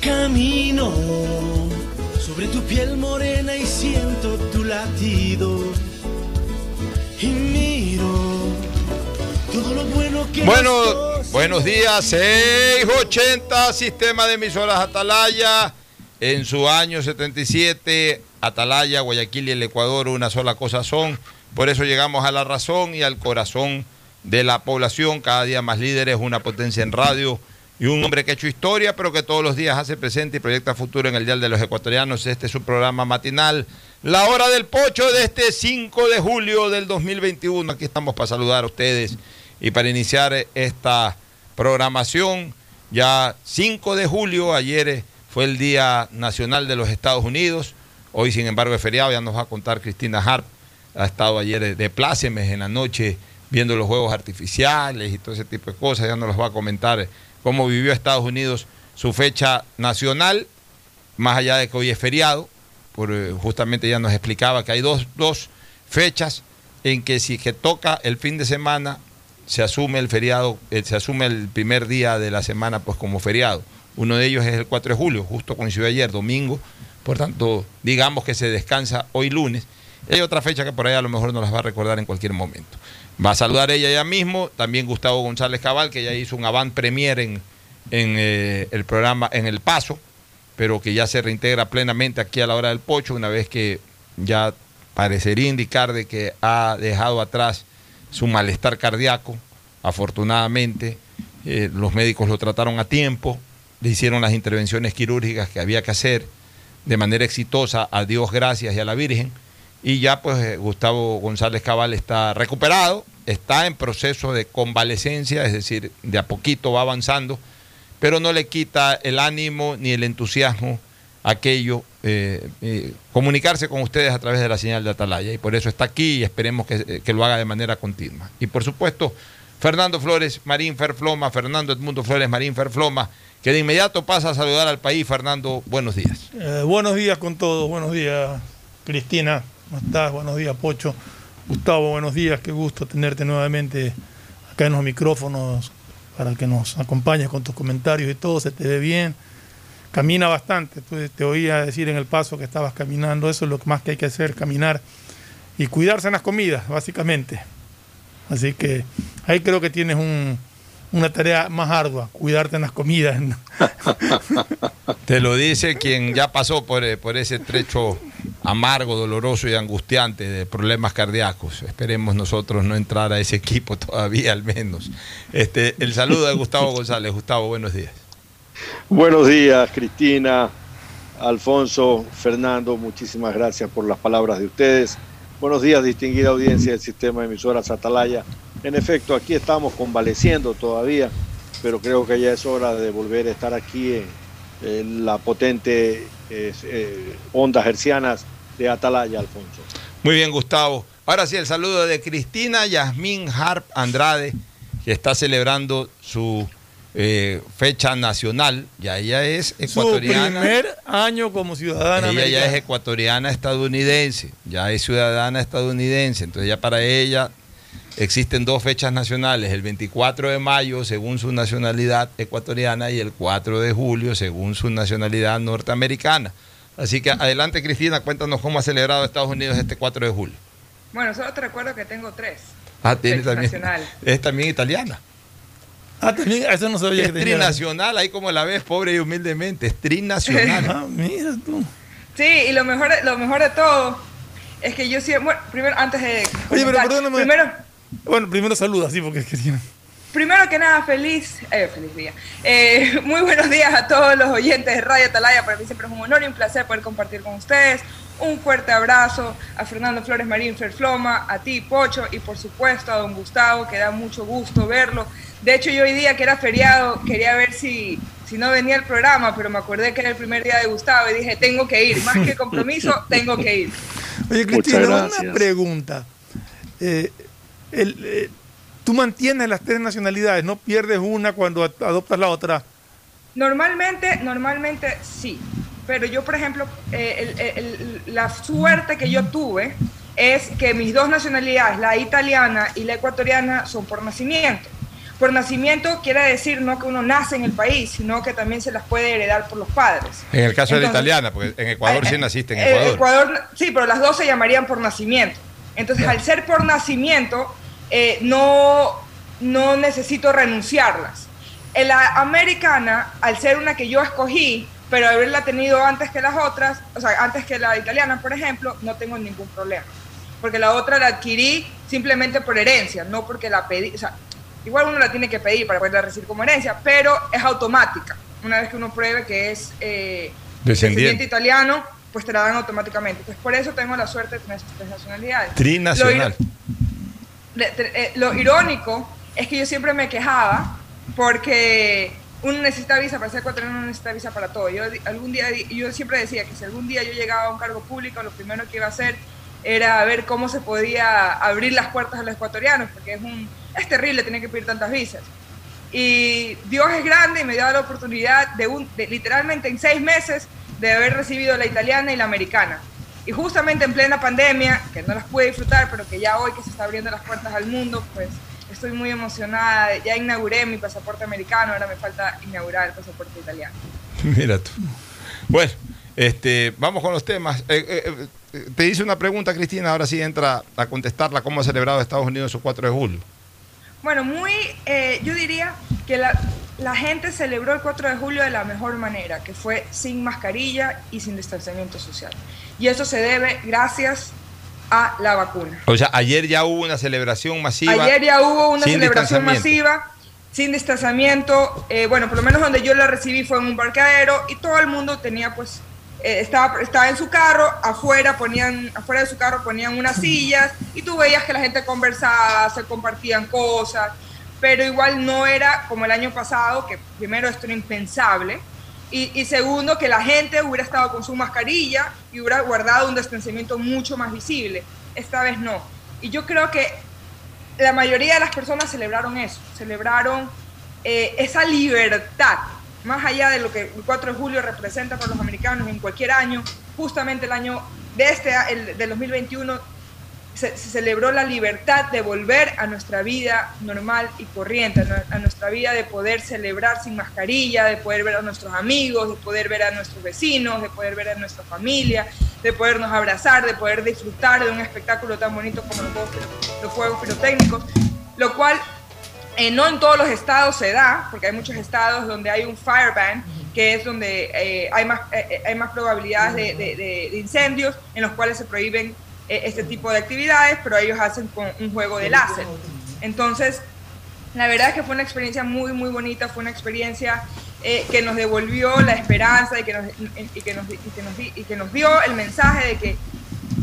Camino sobre tu piel morena y siento tu latido. Y miro todo lo bueno que Bueno, buenos días, 680, sistema de emisoras Atalaya. En su año 77, Atalaya, Guayaquil y el Ecuador una sola cosa son. Por eso llegamos a la razón y al corazón de la población. Cada día más líderes, una potencia en radio y un hombre que ha hecho historia, pero que todos los días hace presente y proyecta futuro en el Dial de los Ecuatorianos. Este es su programa matinal, La Hora del Pocho, de este 5 de julio del 2021. Aquí estamos para saludar a ustedes y para iniciar esta programación. Ya 5 de julio, ayer fue el Día Nacional de los Estados Unidos. Hoy, sin embargo, es feriado, ya nos va a contar Cristina Harp. Ha estado ayer de plácemes en la noche viendo los juegos artificiales y todo ese tipo de cosas. Ya nos los va a comentar cómo vivió Estados Unidos su fecha nacional, más allá de que hoy es feriado, por, eh, justamente ya nos explicaba que hay dos, dos fechas en que si que toca el fin de semana se asume el feriado, eh, se asume el primer día de la semana pues como feriado. Uno de ellos es el 4 de julio, justo coincidió ayer, domingo, por tanto, digamos que se descansa hoy lunes. Hay otra fecha que por ahí a lo mejor nos las va a recordar en cualquier momento. Va a saludar ella ya mismo, también Gustavo González Cabal, que ya hizo un avant premier en, en eh, el programa, en El Paso, pero que ya se reintegra plenamente aquí a la hora del pocho, una vez que ya parecería indicar de que ha dejado atrás su malestar cardíaco, afortunadamente. eh, los médicos lo trataron a tiempo, le hicieron las intervenciones quirúrgicas que había que hacer de manera exitosa, a Dios gracias y a la Virgen. Y ya pues eh, Gustavo González Cabal está recuperado, está en proceso de convalecencia, es decir, de a poquito va avanzando, pero no le quita el ánimo ni el entusiasmo aquello, eh, eh, comunicarse con ustedes a través de la señal de Atalaya. Y por eso está aquí y esperemos que, que lo haga de manera continua. Y por supuesto, Fernando Flores, Marín Ferfloma, Fernando Edmundo Flores, Marín Ferfloma, que de inmediato pasa a saludar al país. Fernando, buenos días. Buenos días con todos, buenos días Cristina, ¿cómo estás? Buenos días Pocho, Gustavo, buenos días, qué gusto tenerte nuevamente acá en los micrófonos para que nos acompañes con tus comentarios y todo, se te ve bien, camina bastante, Tú- te oía decir en el paso que estabas caminando, eso es lo más que hay que hacer, caminar y cuidarse en las comidas, básicamente. Así que ahí creo que tienes un- una tarea más ardua, cuidarte en las comidas. Te lo dice quien ya pasó por, eh, por ese trecho amargo, doloroso y angustiante de problemas cardíacos. Esperemos nosotros no entrar a ese equipo todavía al menos. Este, el saludo de Gustavo González. Gustavo, buenos días. Buenos días, Cristina, Alfonso, Fernando, muchísimas gracias por las palabras de ustedes. Buenos días, distinguida audiencia del sistema de emisoras Atalaya. En efecto, aquí estamos convaleciendo todavía pero creo que ya es hora de volver a estar aquí en, en la potente eh, eh, ondas hercianas de Atalaya, Alfonso. Muy bien, Gustavo. Ahora sí, el saludo de Cristina Yasmín Harp Andrade, que está celebrando su eh, fecha nacional. Ya ella es ecuatoriana. Su primer año como ciudadana. Ella ya es ecuatoriana estadounidense, ya es ciudadana estadounidense. Entonces ya para ella existen dos fechas nacionales, el 24 de mayo según su nacionalidad ecuatoriana y el 4 de julio según su nacionalidad norteamericana. Así que adelante Cristina, cuéntanos cómo ha celebrado Estados Unidos este 4 de julio. Bueno, solo te recuerdo que tengo tres. Ah, tiene también. nacionales. Es también italiana. Ah, también, eso no sabía Es que tenía. trinacional, ahí como la ves, pobre y humildemente, es trinacional. Ah, mira tú. Sí, y lo mejor, lo mejor de todo es que yo siempre, bueno, primero, antes de... Oye, pero perdóname. Primero, Bueno, primero saluda, sí, porque Cristina. primero que nada, feliz, eh, feliz día. Eh, muy buenos días a todos los oyentes de Radio Atalaya. Para mí siempre es un honor y un placer poder compartir con ustedes. Un fuerte abrazo a Fernando Flores Marín Ferfloma, a ti, Pocho, y por supuesto a don Gustavo, que da mucho gusto verlo. De hecho, yo hoy día que era feriado, quería ver si, si no venía el programa, pero me acordé que era el primer día de Gustavo y dije, tengo que ir. Más que compromiso, tengo que ir. Oye, Cristina, una pregunta. Eh, el, eh, Tú mantienes las tres nacionalidades, no pierdes una cuando ad- adoptas la otra. Normalmente, normalmente sí. Pero yo, por ejemplo, eh, el- el- el- la suerte que yo tuve es que mis dos nacionalidades, la italiana y la ecuatoriana, son por nacimiento. Por nacimiento quiere decir no que uno nace en el país, sino que también se las puede heredar por los padres. En el caso de la italiana, porque en Ecuador sí eh, naciste en eh, Ecuador. sí, pero las dos se llamarían por nacimiento. Entonces, al ser por nacimiento, eh, no, no necesito renunciarlas. En la americana, al ser una que yo escogí, pero haberla tenido antes que las otras, o sea, antes que la italiana, por ejemplo, no tengo ningún problema. Porque la otra la adquirí simplemente por herencia, no porque la pedí. O sea, igual uno la tiene que pedir para poderla recibir como herencia, pero es automática. Una vez que uno pruebe que es eh, Descendiente. italiano, pues te la dan automáticamente. Pues por eso tengo la suerte de tener esas tres nacionalidades. Trinacional. Lo, lo irónico es que yo siempre me quejaba porque uno necesita visa para ser ecuatoriano, uno necesita visa para todo. Yo algún día, yo siempre decía que si algún día yo llegaba a un cargo público, lo primero que iba a hacer era ver cómo se podía abrir las puertas a los ecuatorianos, porque es un es terrible tener que pedir tantas visas. Y Dios es grande y me dio la oportunidad de, un, de literalmente en seis meses de haber recibido la italiana y la americana. Y justamente en plena pandemia, que no las pude disfrutar, pero que ya hoy que se está abriendo las puertas al mundo, pues estoy muy emocionada. Ya inauguré mi pasaporte americano, ahora me falta inaugurar el pasaporte italiano. Mira tú. Bueno, este, vamos con los temas. Eh, eh, eh, te hice una pregunta, Cristina, ahora sí entra a contestarla. ¿Cómo ha celebrado Estados Unidos su 4 de julio? Bueno, muy, eh, yo diría que la, la gente celebró el 4 de julio de la mejor manera, que fue sin mascarilla y sin distanciamiento social. Y eso se debe gracias a la vacuna. O sea, ayer ya hubo una celebración masiva. Ayer ya hubo una celebración masiva, sin distanciamiento. eh, bueno, por lo menos donde yo la recibí fue en un parqueadero y todo el mundo tenía pues, eh, estaba, estaba en su carro, afuera, ponían, afuera de su carro ponían unas sillas y tú veías que la gente conversaba, se compartían cosas, pero igual no era como el año pasado, que primero esto era impensable. Y, segundo, que la gente hubiera estado con su mascarilla y hubiera guardado un distanciamiento mucho más visible. Esta vez no. Y yo creo que la mayoría de las personas celebraron eso, celebraron eh, esa libertad, más allá de lo que el 4 de julio representa para los americanos en cualquier año, justamente el año de este, el, del 2021, se, se celebró la libertad de volver a nuestra vida normal y corriente, a nu- a nuestra vida de poder celebrar sin mascarilla, de poder ver a nuestros amigos, de poder ver a nuestros vecinos, de poder ver a nuestra familia, de podernos abrazar, de poder disfrutar de un espectáculo tan bonito como los juegos, los juegos pirotécnicos, lo cual eh, no en todos los estados se da, porque hay muchos estados donde hay un fire ban, que es donde eh, hay, más, eh, hay más probabilidades de, de- de- de incendios, en los cuales se prohíben este tipo de actividades, pero ellos hacen con un juego de láser. Entonces, la verdad es que fue una experiencia muy, muy bonita, fue una experiencia eh, que nos devolvió la esperanza y que nos, y que nos, y que nos y que nos dio el mensaje de que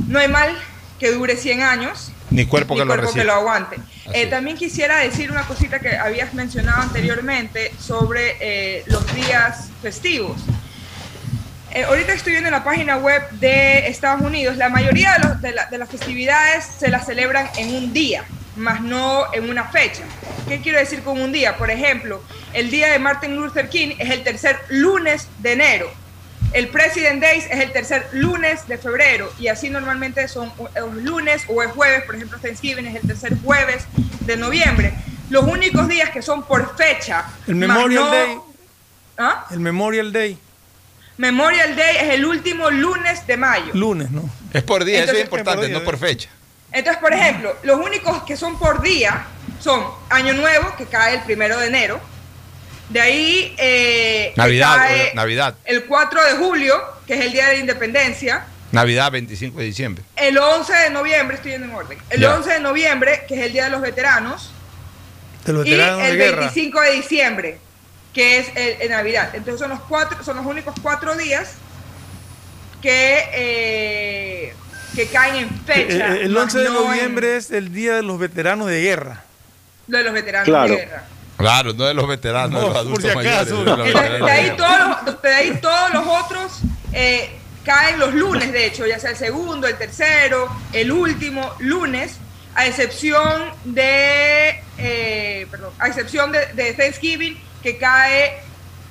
no hay mal que dure 100 años, Ni cuerpo ni que lo cuerpo reciba. que lo aguante. Eh, también quisiera decir una cosita que habías mencionado anteriormente sobre eh, los días festivos. Eh, ahorita estoy viendo en la página web de Estados Unidos, la mayoría de, los- de la- de las festividades se las celebran en un día, más no en una fecha. ¿Qué quiero decir con un día? Por ejemplo, el día de Martin Luther King es el tercer lunes de enero. El President Days es el tercer lunes de febrero y así normalmente son los lunes o el jueves, por ejemplo Thanksgiving es el tercer jueves de noviembre. Los únicos días que son por fecha. El Memorial no- Day. ¿Ah? El Memorial Day, Memorial Day es el último lunes de mayo. lunes, ¿no? Es por día, eso es importante, por día, no por fecha. Entonces, por ejemplo, los únicos que son por día son Año Nuevo, que cae el primero de enero. De ahí. eh, Navidad, cae o- Navidad. El 4 de julio, que es el día de la independencia. Navidad 25 de diciembre. El 11 de noviembre, estoy yendo en orden. El Ya. 11 de noviembre, que es el día de los veteranos. De los Y veteranos de el guerra. 25 de diciembre, que es el, el Navidad. Entonces son los cuatro, son los únicos cuatro días que, eh, que caen en fecha. Eh, el más 11 de no en- noviembre es el Día de los Veteranos de Guerra. lo de los veteranos Claro. de guerra. Claro, no de los veteranos, No, de los adultos si acaso. mayores. de los Entonces, veteranos de, ahí todos los, de ahí todos los otros eh, caen los lunes, de hecho, ya sea el segundo, el tercero, el último lunes, a excepción de, eh, perdón, a excepción de, de Thanksgiving, que cae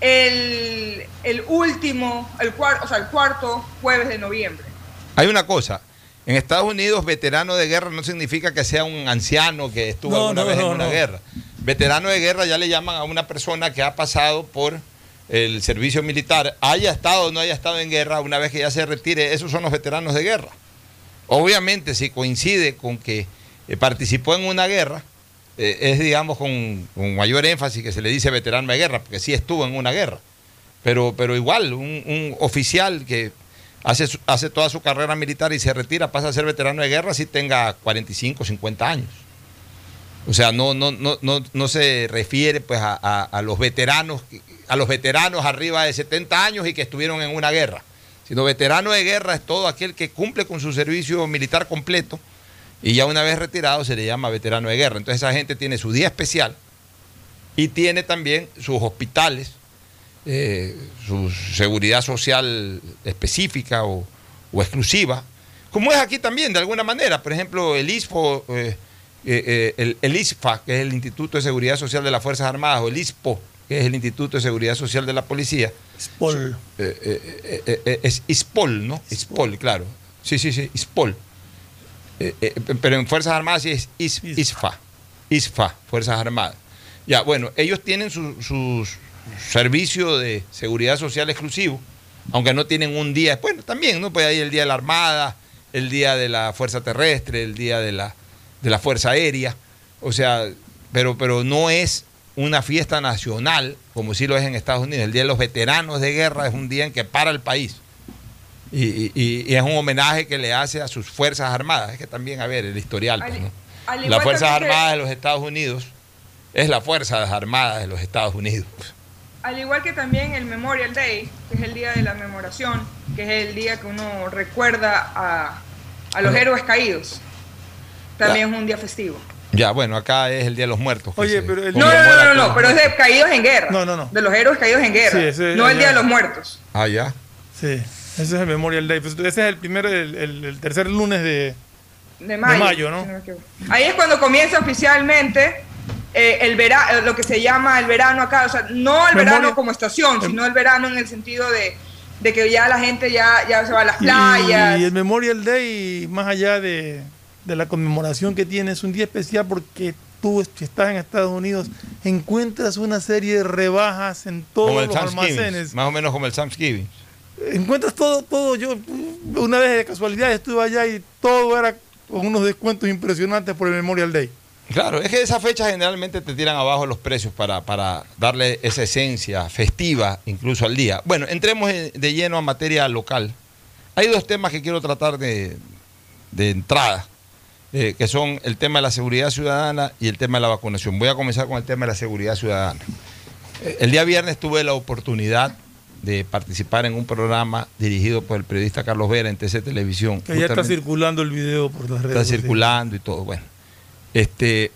el, el último, el cuarto, o sea, el cuarto jueves de noviembre. Hay una cosa. En Estados Unidos, veterano de guerra no significa que sea un anciano que estuvo No, alguna no, vez en una no. guerra. Veterano de guerra ya le llaman a una persona que ha pasado por el servicio militar, haya estado o no haya estado en guerra, una vez que ya se retire, esos son los veteranos de guerra. Obviamente, si coincide con que eh, participó en una guerra, eh, es digamos con, mayor énfasis que se le dice veterano de guerra, porque sí estuvo en una guerra. Pero, pero igual, un, un oficial que hace, hace toda su carrera militar y se retira, pasa a ser veterano de guerra si tenga 45, 50 años. O sea, no, no, no, no, no se refiere pues a- a los veteranos, a los veteranos arriba de 70 años y que estuvieron en una guerra. Sino veterano de guerra es todo aquel que cumple con su servicio militar completo y ya una vez retirado se le llama veterano de guerra. Entonces esa gente tiene su día especial y tiene también sus hospitales, eh, su seguridad social específica o, o exclusiva, como es aquí también de alguna manera. Por ejemplo, el ISPO, eh, eh, eh, el, el ISFA, que es el Instituto de Seguridad Social de las Fuerzas Armadas, o el ISPO, que es el Instituto de Seguridad Social de la Policía, Spol. eh, eh, es ISPOL, ¿no? ISPOL, claro. Sí, sí, sí, ISPOL. Eh, eh, pero en Fuerzas Armadas sí es IS- ISFA. ISFA. Fuerzas Armadas. Ya, bueno, ellos tienen su, su servicio de seguridad social exclusivo, aunque no tienen un día. Bueno, también, ¿no? Pues hay el día de la Armada, el día de la Fuerza Terrestre, el día de la, de la Fuerza Aérea. O sea, pero, pero no es una fiesta nacional, como sí lo es en Estados Unidos. El Día de los Veteranos de Guerra es un día en que para el país. Y, y- y- es un homenaje que le hace a sus Fuerzas Armadas. Es que también, a ver, el historial. pues, Las Fuerzas que- Armadas de los Estados Unidos es la Fuerzas Armadas de los Estados Unidos. Al igual que también el Memorial Day, que es el día de la memoración, que es el día que uno recuerda a, a los héroes caídos. También es un día festivo. Ya, bueno, acá es el Día de los Muertos. que Oye, pero el- No, no, no, no, no, pero es de caídos en guerra. No, no, no. De los héroes caídos en guerra. Sí, ese- no el Día de los Muertos. Ah, ya. Sí, ese es el Memorial Day. Pues ese es el primer, el, el- el tercer lunes de. De mayo. mayo, ¿no? si. Ahí es cuando comienza oficialmente eh, el verano, lo que se llama el verano acá. O sea, no el Memoria- verano como estación, sino el verano en el sentido de, de que ya la gente ya, ya se va a las playas. Y el Memorial Day, más allá de, de la conmemoración que tiene, es un día especial porque tú, si estás en Estados Unidos, encuentras una serie de rebajas en Como todos el los Thanksgiving. almacenes. Más o menos como el Thanksgiving. Encuentras todo, todo. Yo una vez de casualidad estuve allá y todo era con unos descuentos impresionantes por el Memorial Day. Claro, es que esas fechas generalmente te tiran abajo los precios para, para darle esa esencia festiva incluso al día. Bueno, entremos en- de lleno a materia local. Hay dos temas que quiero tratar de, de entrada, eh, que son el tema de la seguridad ciudadana y el tema de la vacunación. Voy a comenzar con el tema de la seguridad ciudadana. El día viernes tuve la oportunidad de participar en un programa dirigido por el periodista Carlos Vera en TC Televisión. Que ya está circulando el video por las redes está circulando y todo. Bueno, este,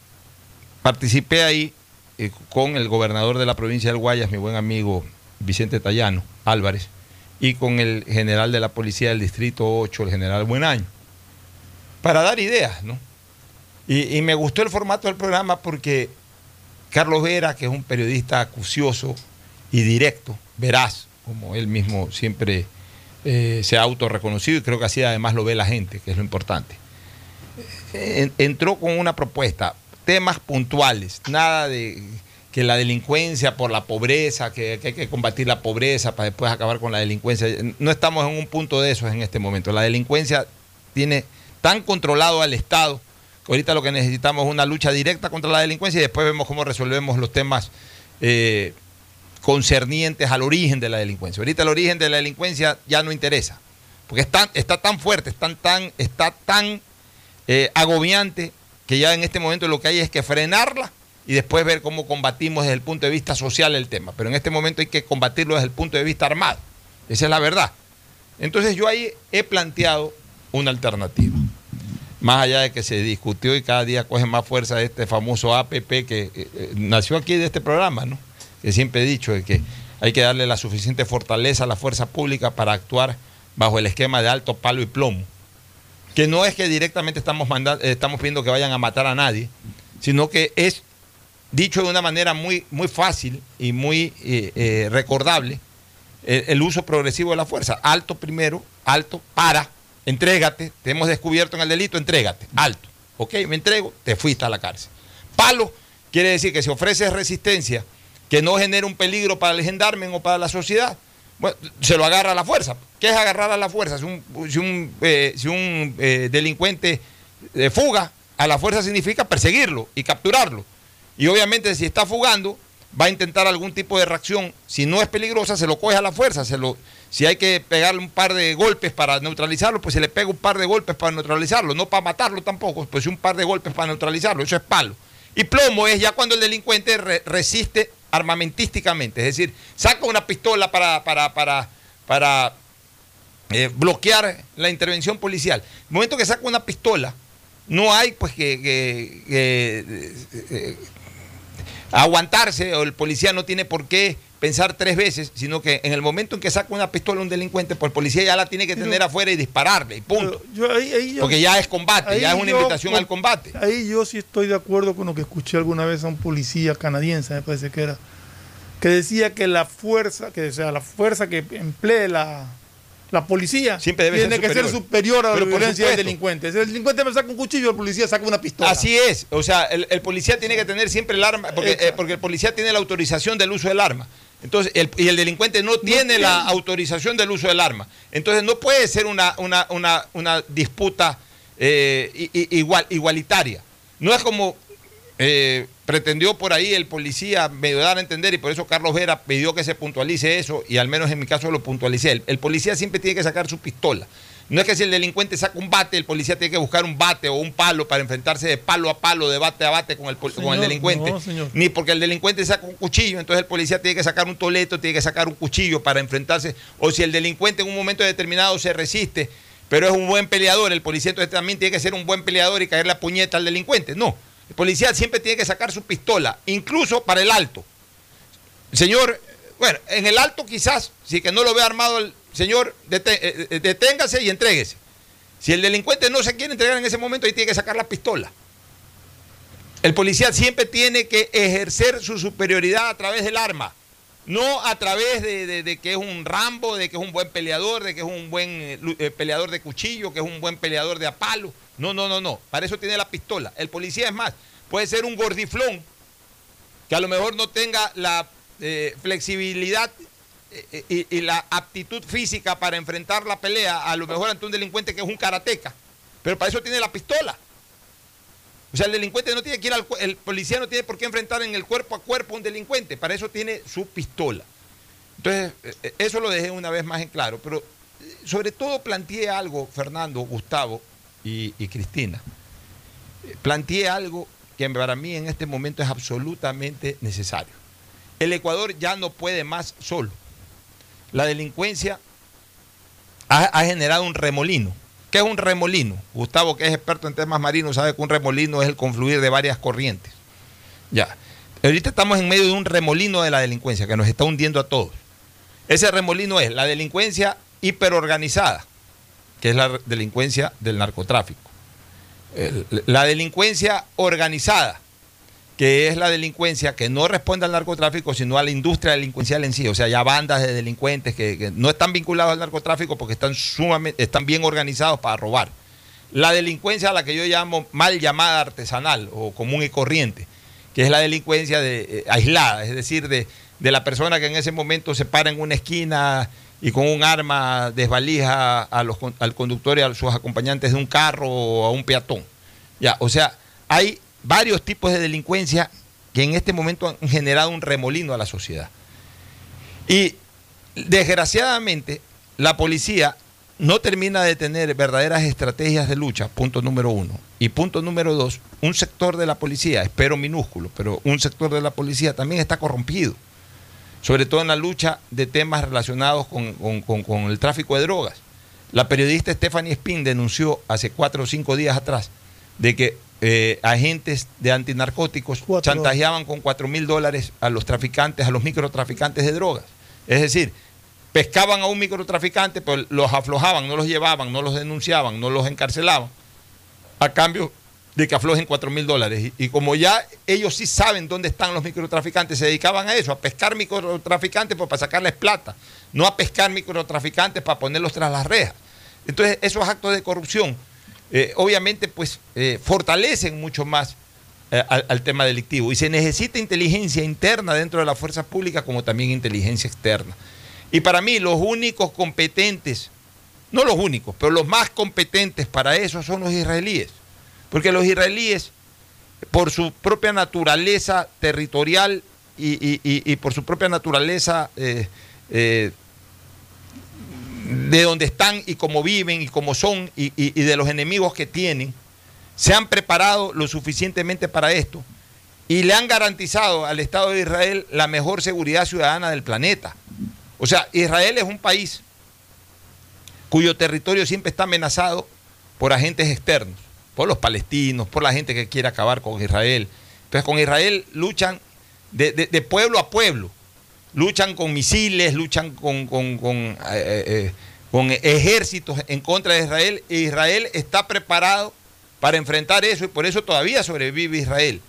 participé ahí eh, con el gobernador de la provincia del Guayas, mi buen amigo Vicente Tallano Álvarez, y con el general de la policía del distrito 8, el general Buenaño, para dar ideas, ¿no? Y, y me gustó el formato del programa porque Carlos Vera, que es un periodista acucioso y directo, veraz, como él mismo siempre eh, se ha autorreconocido y creo que así además lo ve la gente, que es lo importante. En- entró con una propuesta, temas puntuales, nada de que la delincuencia por la pobreza, que, hay que combatir la pobreza para después acabar con la delincuencia. No estamos en un punto de eso en este momento. La delincuencia tiene tan controlado al Estado que ahorita lo que necesitamos es una lucha directa contra la delincuencia y después vemos cómo resolvemos los temas eh, concernientes al origen de la delincuencia. Ahorita el origen de la delincuencia ya no interesa, porque es tan- está tan fuerte, está tan, está tan eh, agobiante que ya en este momento lo que hay es que frenarla y después ver cómo combatimos desde el punto de vista social el tema. Pero en este momento hay que combatirlo desde el punto de vista armado. Esa es la verdad. Entonces yo ahí he planteado una alternativa. Más allá de que se discutió y cada día coge más fuerza este famoso APP que eh, eh, nació aquí de este programa, ¿no? Que siempre he dicho que hay que darle la suficiente fortaleza a la fuerza pública para actuar bajo el esquema de alto palo y plomo. Que no es que directamente estamos, manda- eh, estamos pidiendo que vayan a matar a nadie, sino que es dicho de una manera muy, muy fácil y muy eh, eh, recordable el, el uso progresivo de la fuerza. Alto primero, alto, para, entrégate, te hemos descubierto en el delito, entrégate, alto. Ok, me entrego, te fuiste a la cárcel. Palo quiere decir que si ofreces resistencia que no genere un peligro para el gendarme o para la sociedad, bueno, se lo agarra a la fuerza. ¿Qué es agarrar a la fuerza? Si un, si un, eh, eh, delincuente eh, fuga, a la fuerza significa perseguirlo y capturarlo. Y obviamente si está fugando, va a intentar algún tipo de reacción. Si no es peligrosa, se lo coge a la fuerza. Si hay que pegarle un par de golpes para neutralizarlo, pues se le pega un par de golpes para neutralizarlo. No para matarlo tampoco, pues un par de golpes para neutralizarlo. Eso es palo. Y plomo es ya cuando el delincuente re- resiste armamentísticamente. Es decir, saca una pistola para, para, para, para eh, bloquear la intervención policial. El momento que saca una pistola, no hay pues que, eh, eh, aguantarse o el policía no tiene por qué pensar tres veces, sino que en el momento en que saca una pistola un delincuente, pues el policía ya la tiene que Pero- tener afuera y dispararle, y punto. Yo- yo ahí- ahí yo- Porque ya es combate, ya es una yo invitación al combate. Ahí yo sí estoy de acuerdo con lo que escuché alguna vez a un policía canadiense, me parece que era, que decía que la fuerza, que o sea, la fuerza que emplee la, la policía Siempre debe tiene ser que ser superior. a la violencia del delincuente. Si el delincuente me saca un cuchillo, el policía saca una pistola. Así es, o sea, el, el policía tiene que tener siempre el arma, porque, eh, porque el policía tiene la autorización del uso del arma. Entonces, el- y el delincuente no tiene la autorización del uso del arma. Entonces, no puede ser una, una, una, una disputa eh, igual, igualitaria. No es como eh, pretendió por ahí el policía medio dar a entender, y por eso Carlos Vera pidió que se puntualice eso, y al menos en mi caso lo puntualicé. El, el policía siempre tiene que sacar su pistola. No es que si el delincuente saca un bate, el policía tiene que buscar un bate o un palo para enfrentarse de palo a palo, de bate a bate con el, pol- con el Señor, delincuente. no, señor. Ni porque el delincuente saca un cuchillo, entonces el policía tiene que sacar un toleto, tiene que sacar un cuchillo para enfrentarse. O si el delincuente en un momento determinado se resiste, pero es un buen peleador, el policía entonces también tiene que ser un buen peleador y caer la puñeta al delincuente. No, el policía siempre tiene que sacar su pistola, incluso para el alto. Señor, bueno, en el alto quizás, si que no lo ve armado el señor, eh, eh, deténgase y entréguese. Si el delincuente no se quiere entregar en ese momento, ahí tiene que sacar la pistola. El policía siempre tiene que ejercer su superioridad a través del arma, no a través de, que es un Rambo, de que es un buen peleador, de que es un buen eh, peleador de cuchillo, que es un buen peleador de apalo. No, no, no, no. Para eso tiene la pistola. El policía es más, puede ser un gordiflón que a lo mejor no tenga la flexibilidad y, la aptitud física para enfrentar la pelea, a lo mejor ante un delincuente que es un karateca, pero para eso tiene la pistola. O sea, el delincuente no tiene que ir al el policía no tiene por qué enfrentar en el cuerpo a cuerpo a un delincuente, para eso tiene su pistola. Entonces, eh, eh, eso lo dejé una vez más en claro, pero eh, sobre todo planteé algo, Fernando, Gustavo y, y Cristina. Planteé algo que para mí en este momento es absolutamente necesario. El Ecuador ya no puede más solo. La delincuencia ha, generado un remolino. ¿Qué es un remolino? Gustavo, que es experto en temas marinos, sabe que un remolino es el confluir de varias corrientes. Ya. Ahorita estamos en medio de un remolino de la delincuencia que nos está hundiendo a todos. Ese remolino es la delincuencia hiperorganizada, que es la delincuencia del narcotráfico. La delincuencia organizada, que es la delincuencia que no responde al narcotráfico, sino a la industria delincuencial en sí. O sea, ya bandas de delincuentes que, no están vinculados al narcotráfico porque están, sumamente, están bien organizados para robar. La delincuencia a la que yo llamo mal llamada artesanal o común y corriente, que es la delincuencia de, eh, aislada, es decir, de, de la persona que en ese momento se para en una esquina y con un arma desvalija a los, al conductor y a sus acompañantes de un carro o a un peatón. Ya, o sea, hay varios tipos de delincuencia que en este momento han generado un remolino a la sociedad. Y desgraciadamente, la policía no termina de tener verdaderas estrategias de lucha, punto número uno. Y punto número dos, un sector de la policía, espero minúsculo, pero un sector de la policía también está corrompido, sobre todo en la lucha de temas relacionados con, con- con- el tráfico de drogas. La periodista Stephanie Spin denunció hace cuatro o cinco días atrás de que eh, agentes de antinarcóticos Cuatro. chantajeaban con cuatro mil dólares a los traficantes, a los microtraficantes de drogas. Es decir, pescaban a un microtraficante, pero los aflojaban, no los llevaban, no los denunciaban, no los encarcelaban, a cambio de que aflojen 4 mil dólares. Y, y como ya ellos sí saben dónde están los microtraficantes, se dedicaban a eso, a pescar microtraficantes pues, para sacarles plata, no a pescar microtraficantes para ponerlos tras las rejas. Entonces, esos actos de corrupción, eh, obviamente, pues eh, fortalecen mucho más eh, al, tema delictivo. Y se necesita inteligencia interna dentro de las fuerzas públicas como también inteligencia externa. Y para mí los únicos competentes, no los únicos, pero los más competentes para eso son los israelíes. Porque los israelíes, por su propia naturaleza territorial y, y- y- y por su propia naturaleza de donde están y cómo viven y cómo son y, de los enemigos que tienen, se han preparado lo suficientemente para esto y le han garantizado al Estado de Israel la mejor seguridad ciudadana del planeta. O sea, Israel es un país cuyo territorio siempre está amenazado por agentes externos, por los palestinos, por la gente que quiere acabar con Israel. Entonces con Israel luchan de- de pueblo a pueblo, luchan con misiles, luchan con, con- con, eh, eh, con ejércitos en contra de Israel. E Israel está preparado para enfrentar eso y por eso todavía sobrevive Israel.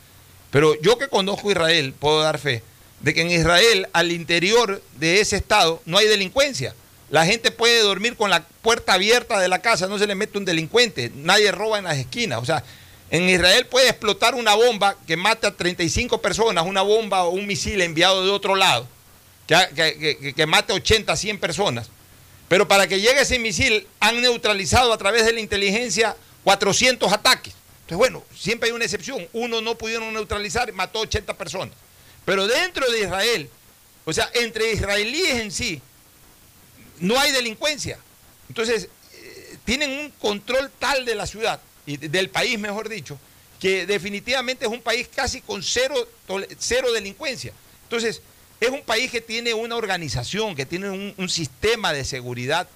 Pero yo que conozco Israel, puedo dar fe de que en Israel, al interior de ese estado, no hay delincuencia. La gente puede dormir con la puerta abierta de la casa, no se le mete un delincuente, nadie roba en las esquinas. O sea, en Israel puede explotar una bomba que mate a 35 personas, una bomba o un misil enviado de otro lado, que, que- que- mate 80, 100 personas. Pero para que llegue ese misil, han neutralizado a través de la inteligencia 400 ataques. Entonces, bueno, siempre hay una excepción. Uno no pudieron neutralizar, mató 80 personas. Pero dentro de Israel, o sea, entre israelíes en sí, no hay delincuencia. Entonces, eh, tienen un control tal de la ciudad, y de- del país, mejor dicho, que definitivamente es un país casi con cero, cero delincuencia. Entonces, es un país que tiene una organización, que tiene un, sistema de seguridad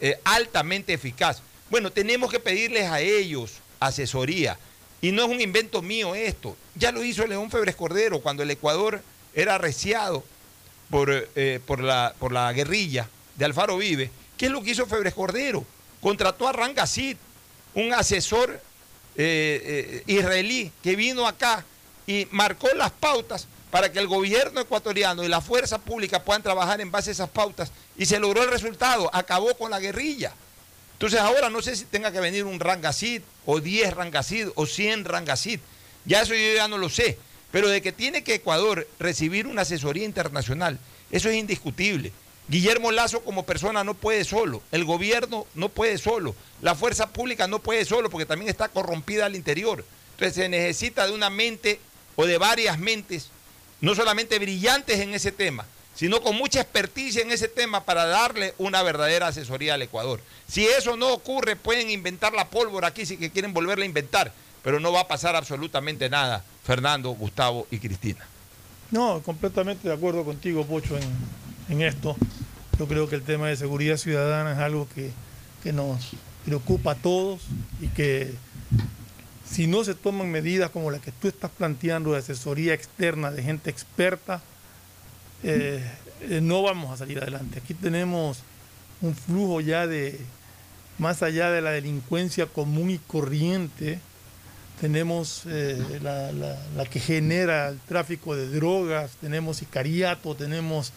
eh, altamente eficaz. Bueno, tenemos que pedirles a ellos asesoría. Y no es un invento mío esto. Ya lo hizo León Febres Cordero cuando el Ecuador era arreciado por, eh, por, la, por la guerrilla de Alfaro Vive. ¿Qué es lo que hizo Febres Cordero? Contrató a Rangasid, un asesor eh, israelí que vino acá y marcó las pautas para que el gobierno ecuatoriano y la fuerza pública puedan trabajar en base a esas pautas y se logró el resultado, acabó con la guerrilla. Entonces ahora no sé si tenga que venir un Rangasid o 10 Rangasid o 100 Rangasid, ya eso yo ya no lo sé, pero de que tiene que Ecuador recibir una asesoría internacional, eso es indiscutible. Guillermo Lazo como persona no puede solo, el gobierno no puede solo, la fuerza pública no puede solo porque también está corrompida al interior. Entonces se necesita de una mente o de varias mentes, no solamente brillantes en ese tema, sino con mucha experticia en ese tema para darle una verdadera asesoría al Ecuador. Si eso no ocurre, pueden inventar la pólvora aquí si quieren volverla a inventar, pero no va a pasar absolutamente nada, Fernando, Gustavo y Cristina. No, completamente de acuerdo contigo, Pocho, en, en esto. Yo creo que el tema de seguridad ciudadana es algo que, que nos preocupa a todos y que si no se toman medidas como la que tú estás planteando de asesoría externa, de gente experta, eh, eh, no vamos a salir adelante. Aquí tenemos un flujo ya de, más allá de la delincuencia común y corriente, tenemos eh, la, que genera el tráfico de drogas, tenemos sicariato, tenemos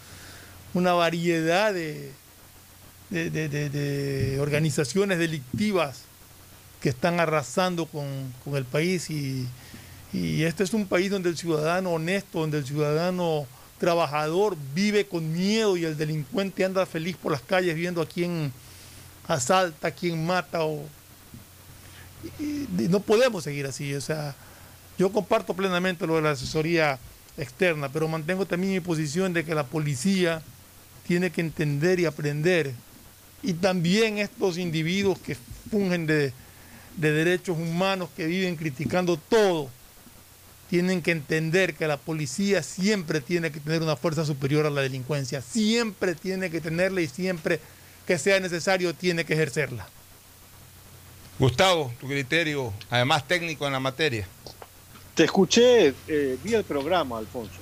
una variedad de organizaciones delictivas que están arrasando con, el país. Y, este es un país donde el ciudadano honesto, donde el ciudadano trabajador vive con miedo y el delincuente anda feliz por las calles viendo a quién asalta, a quién mata o no podemos seguir así, o sea, yo comparto plenamente lo de la asesoría externa, pero mantengo también mi posición de que la policía tiene que entender y aprender. Y también estos individuos que fungen de de derechos humanos que viven criticando todo, tienen que entender que la policía siempre tiene que tener una fuerza superior a la delincuencia, siempre tiene que tenerla y siempre que sea necesario tiene que ejercerla. Gustavo, tu criterio, además técnico en la materia. Te escuché, eh, vi el programa, Alfonso,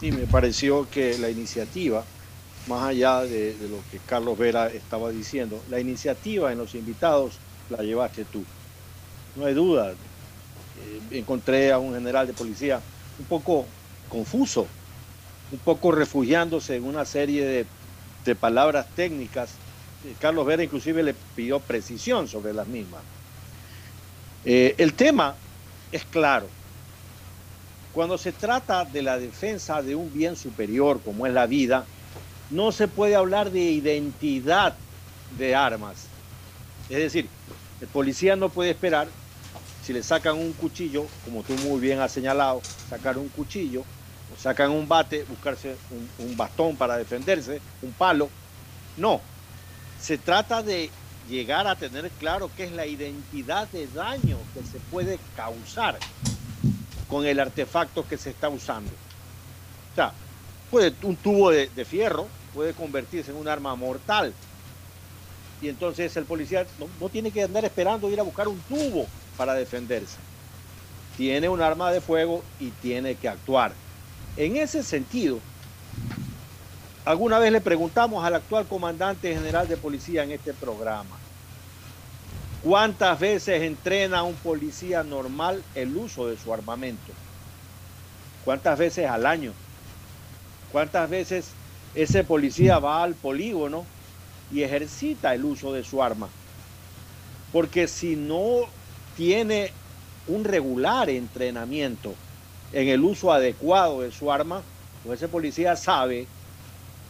y me pareció que la iniciativa, más allá de lo que Carlos Vera estaba diciendo, la iniciativa en los invitados la llevaste tú. No hay duda. Encontré a un general de policía un poco confuso, un poco refugiándose en una serie de, palabras técnicas. Carlos Vera inclusive le pidió precisión sobre las mismas. Eh, el tema es claro. Cuando se trata de la defensa de un bien superior como es la vida, no se puede hablar de identidad de armas. Es decir, el policía no puede esperar, si le sacan un cuchillo, como tú muy bien has señalado, sacar un cuchillo, o sacan un bate, buscarse un, bastón para defenderse, un palo. No, se trata de llegar a tener claro qué es la identidad de daño que se puede causar con el artefacto que se está usando. O sea, puede, un tubo de fierro puede convertirse en un arma mortal, y entonces el policía no, tiene que andar esperando ir a buscar un tubo para defenderse. Tiene un arma de fuego y tiene que actuar. En ese sentido, alguna vez le preguntamos al actual comandante general de policía en este programa, ¿cuántas veces entrena un policía normal el uso de su armamento? ¿Cuántas veces al año? ¿Cuántas veces ese policía va al polígono y ejercita el uso de su arma. Porque si no tiene un regular entrenamiento en el uso adecuado de su arma, pues ese policía sabe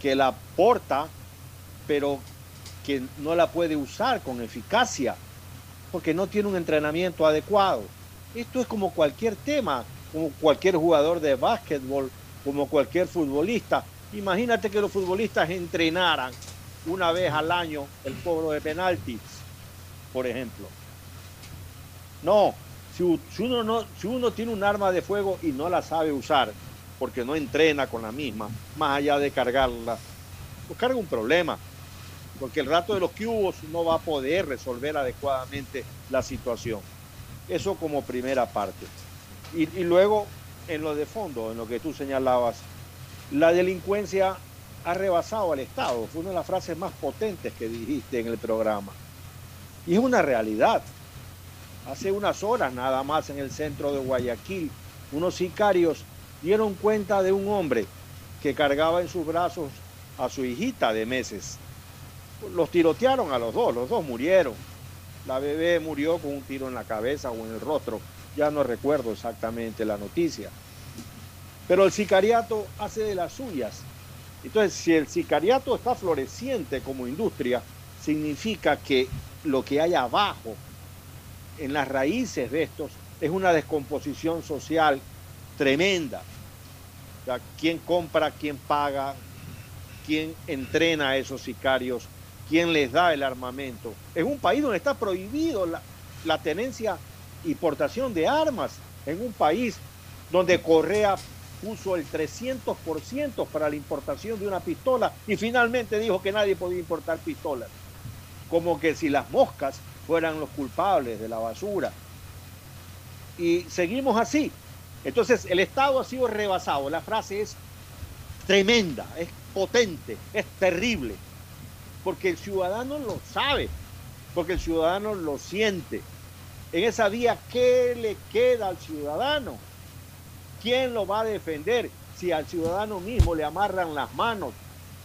que la porta, pero que no la puede usar con eficacia, porque no tiene un entrenamiento adecuado. Esto es como cualquier tema, como cualquier jugador de básquetbol, como cualquier futbolista. Imagínate que los futbolistas entrenaran una vez al año el cobro de penaltis, por ejemplo. No, si, uno no, si uno tiene un arma de fuego y no la sabe usar, porque no entrena con la misma, más allá de cargarla, pues carga un problema, porque el rato de los cubos no va a poder resolver adecuadamente la situación. Eso como primera parte. Y, y luego, en lo de fondo, en lo que tú señalabas, la delincuencia ha rebasado al Estado. Fue una de las frases más potentes que dijiste en el programa. Y es una realidad. Hace unas horas nada más en el centro de Guayaquil, unos sicarios dieron cuenta de un hombre que cargaba en sus brazos a su hijita de meses. Los tirotearon a los dos, los dos murieron. La bebé murió con un tiro en la cabeza o en el rostro, ya no recuerdo exactamente la noticia. Pero el sicariato hace de las suyas entonces, si el sicariato está floreciente como industria, significa que lo que hay abajo, en las raíces de estos, es una descomposición social tremenda. ¿Quién compra, quién paga, quién entrena a esos sicarios, quién les da el armamento? Es un país donde está prohibido la, la tenencia y portación de armas, en un país donde Correa puso el 300% para la importación de una pistola y finalmente dijo que nadie podía importar pistolas. Como que si las moscas fueran los culpables de la basura. Y seguimos así. Entonces el Estado ha sido rebasado. La frase es tremenda, es potente, es terrible. Porque el ciudadano lo sabe, porque el ciudadano lo siente. En esa vía, ¿qué le queda al ciudadano? ¿Quién lo va a defender si al ciudadano mismo le amarran las manos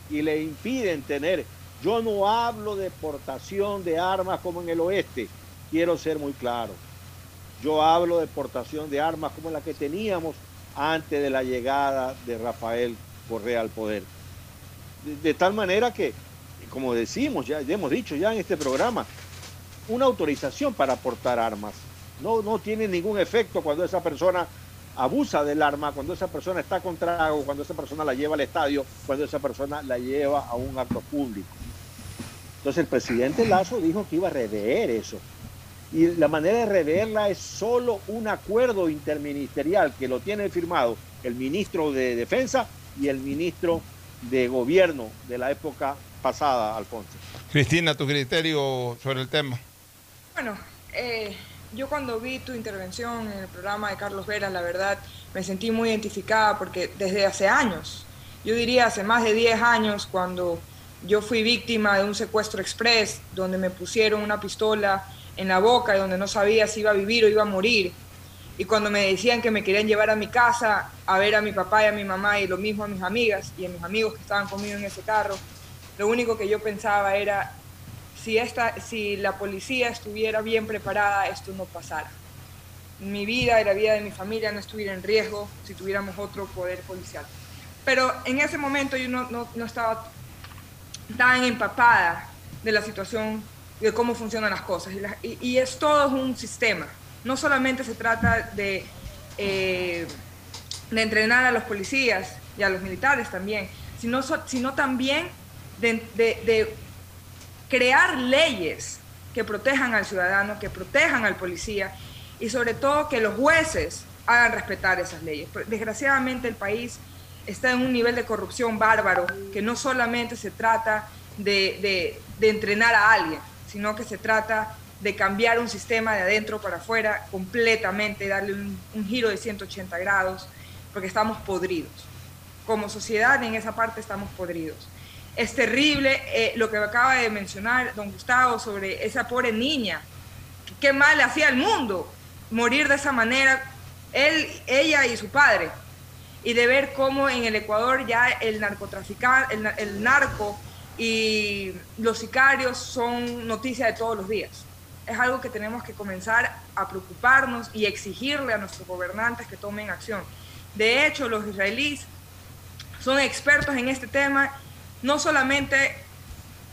y le impiden tener? Yo no hablo de portación de armas como en el oeste, quiero ser muy claro. Yo hablo de portación de armas como la que teníamos antes de la llegada de Rafael Correa al poder. De, tal manera que, como decimos, ya, ya hemos dicho ya en este programa, una autorización para portar armas. No, no tiene ningún efecto cuando esa persona abusa del arma, cuando esa persona está con trago, cuando esa persona la lleva al estadio, cuando esa persona la lleva a un acto público. Entonces el presidente Lazo dijo que iba a rever eso. Y la manera de reverla es solo un acuerdo interministerial que lo tiene firmado el ministro de Defensa y el ministro de Gobierno de la época pasada, Alfonso. Cristina, tu criterio sobre el tema. Bueno, eh, yo cuando vi tu intervención en el programa de Carlos Vera, la verdad me sentí muy identificada porque desde hace años, yo diría hace más de 10 años, cuando yo fui víctima de un secuestro express, donde me pusieron una pistola en la boca y donde no sabía si iba a vivir o iba a morir. Y cuando me decían que me querían llevar a mi casa a ver a mi papá y a mi mamá y lo mismo a mis amigas y a mis amigos que estaban conmigo en ese carro, lo único que yo pensaba era, si, esta, si la policía estuviera bien preparada, esto no pasara. Mi vida y la vida de mi familia no estuviera en riesgo si tuviéramos otro poder policial. Pero en ese momento yo no, no, no estaba tan empapada de la situación, de cómo funcionan las cosas. Y, la, y, y es todo un sistema. No solamente se trata de, eh, de entrenar a los policías y a los militares también, sino, sino también de, de, de crear leyes que protejan al ciudadano, que protejan al policía y sobre todo que los jueces hagan respetar esas leyes. Desgraciadamente el país está en un nivel de corrupción bárbaro que no solamente se trata de, entrenar a alguien, sino que se trata de cambiar un sistema de adentro para afuera completamente, darle un, un giro de 180 grados, porque estamos podridos. Como sociedad en esa parte estamos podridos. Es terrible eh, lo que acaba de mencionar don Gustavo sobre esa pobre niña. Qué mal hacía al mundo morir de esa manera, él, ella y su padre y de ver cómo en el Ecuador ya el narcotraficante, el, el, narco y los sicarios son noticia de todos los días. Es algo que tenemos que comenzar a preocuparnos y exigirle a nuestros gobernantes que tomen acción. De hecho, los israelíes son expertos en este tema, no solamente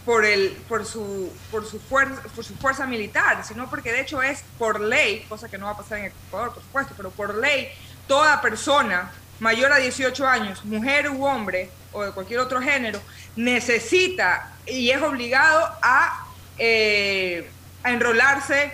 por, el, por, su, por, su fuerza, por su fuerza militar, sino porque de hecho es por ley, cosa que no va a pasar en Ecuador, por supuesto, pero por ley, toda persona mayor a 18 años, mujer u hombre o de cualquier otro género, necesita y es obligado a, eh, a enrolarse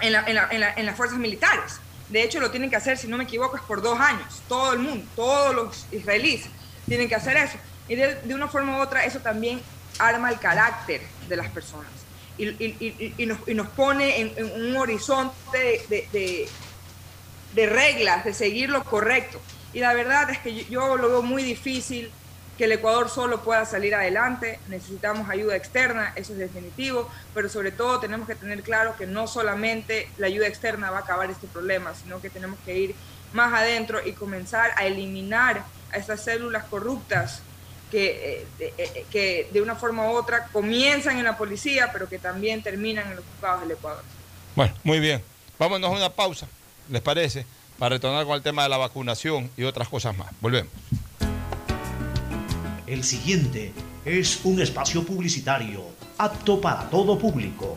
en, la, en, la, en, la, en, las fuerzas militares. De hecho, lo tienen que hacer, si no me equivoco, es por dos años. Todo el mundo, todos los israelíes tienen que hacer eso. Y de, de una forma u otra, eso también arma el carácter de las personas. Y, y, y, y nos, nos, pone en, un horizonte de, de, de reglas, de seguir lo correcto. Y la verdad es que yo lo veo muy difícil que el Ecuador solo pueda salir adelante, necesitamos ayuda externa, eso es definitivo, pero sobre todo tenemos que tener claro que no solamente la ayuda externa va a acabar este problema, sino que tenemos que ir más adentro y comenzar a eliminar a estas células corruptas que, eh, que de una forma u otra comienzan en la policía, pero que también terminan en los juzgados del Ecuador. Bueno, muy bien. Vámonos a una pausa, ¿les parece? Para retornar con el tema de la vacunación y otras cosas más. Volvemos. El siguiente es un espacio publicitario apto para todo público.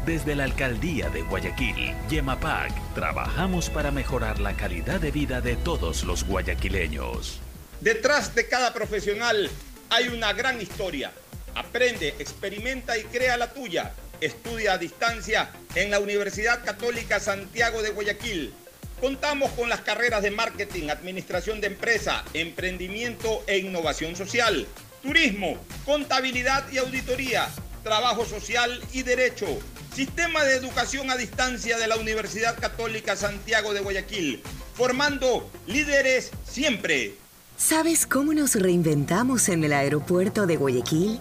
Desde la Alcaldía de Guayaquil, Yemapac, trabajamos para mejorar la calidad de vida de todos los guayaquileños. Detrás de cada profesional hay una gran historia. Aprende, experimenta y crea la tuya. Estudia a distancia en la Universidad Católica Santiago de Guayaquil. Contamos con las carreras de marketing, administración de empresa, emprendimiento e innovación social, turismo, contabilidad y auditoría, trabajo social y derecho. Sistema de educación a distancia de la Universidad Católica Santiago de Guayaquil, formando líderes siempre. ¿Sabes cómo nos reinventamos en el aeropuerto de Guayaquil?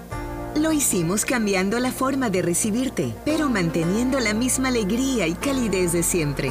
Lo hicimos cambiando la forma de recibirte, pero manteniendo la misma alegría y calidez de siempre.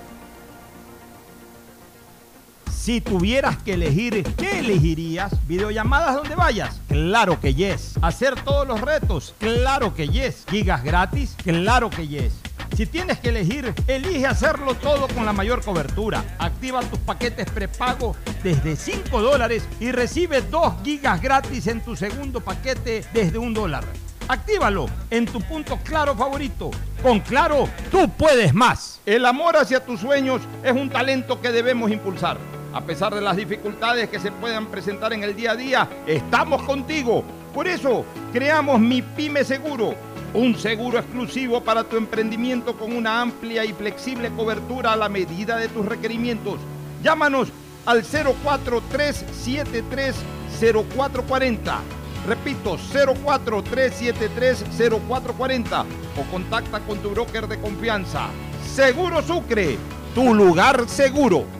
Si tuvieras que elegir, ¿qué elegirías? ¿Videollamadas donde vayas? Claro que yes. ¿Hacer todos los retos? Claro que yes. ¿Gigas gratis? Claro que yes. Si tienes que elegir, elige hacerlo todo con la mayor cobertura. Activa tus paquetes prepago desde 5 dólares y recibe 2 gigas gratis en tu segundo paquete desde un dólar. Actívalo en tu punto claro favorito. Con Claro, tú puedes más. El amor hacia tus sueños es un talento que debemos impulsar. A pesar de las dificultades que se puedan presentar en el día a día, estamos contigo. Por eso, creamos Mi Pyme Seguro, un seguro exclusivo para tu emprendimiento con una amplia y flexible cobertura a la medida de tus requerimientos. Llámanos al 043730440. Repito, 043730440 o contacta con tu broker de confianza. Seguro Sucre, tu lugar seguro.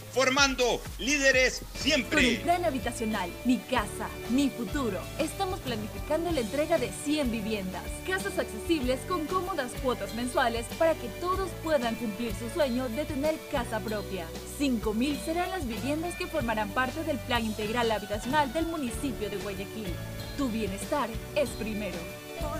formando líderes siempre. Con el plan habitacional, mi casa, mi futuro, estamos planificando la entrega de 100 viviendas, casas accesibles con cómodas cuotas mensuales para que todos puedan cumplir su sueño de tener casa propia. 5.000 serán las viviendas que formarán parte del plan integral habitacional del municipio de Guayaquil. Tu bienestar es primero. Por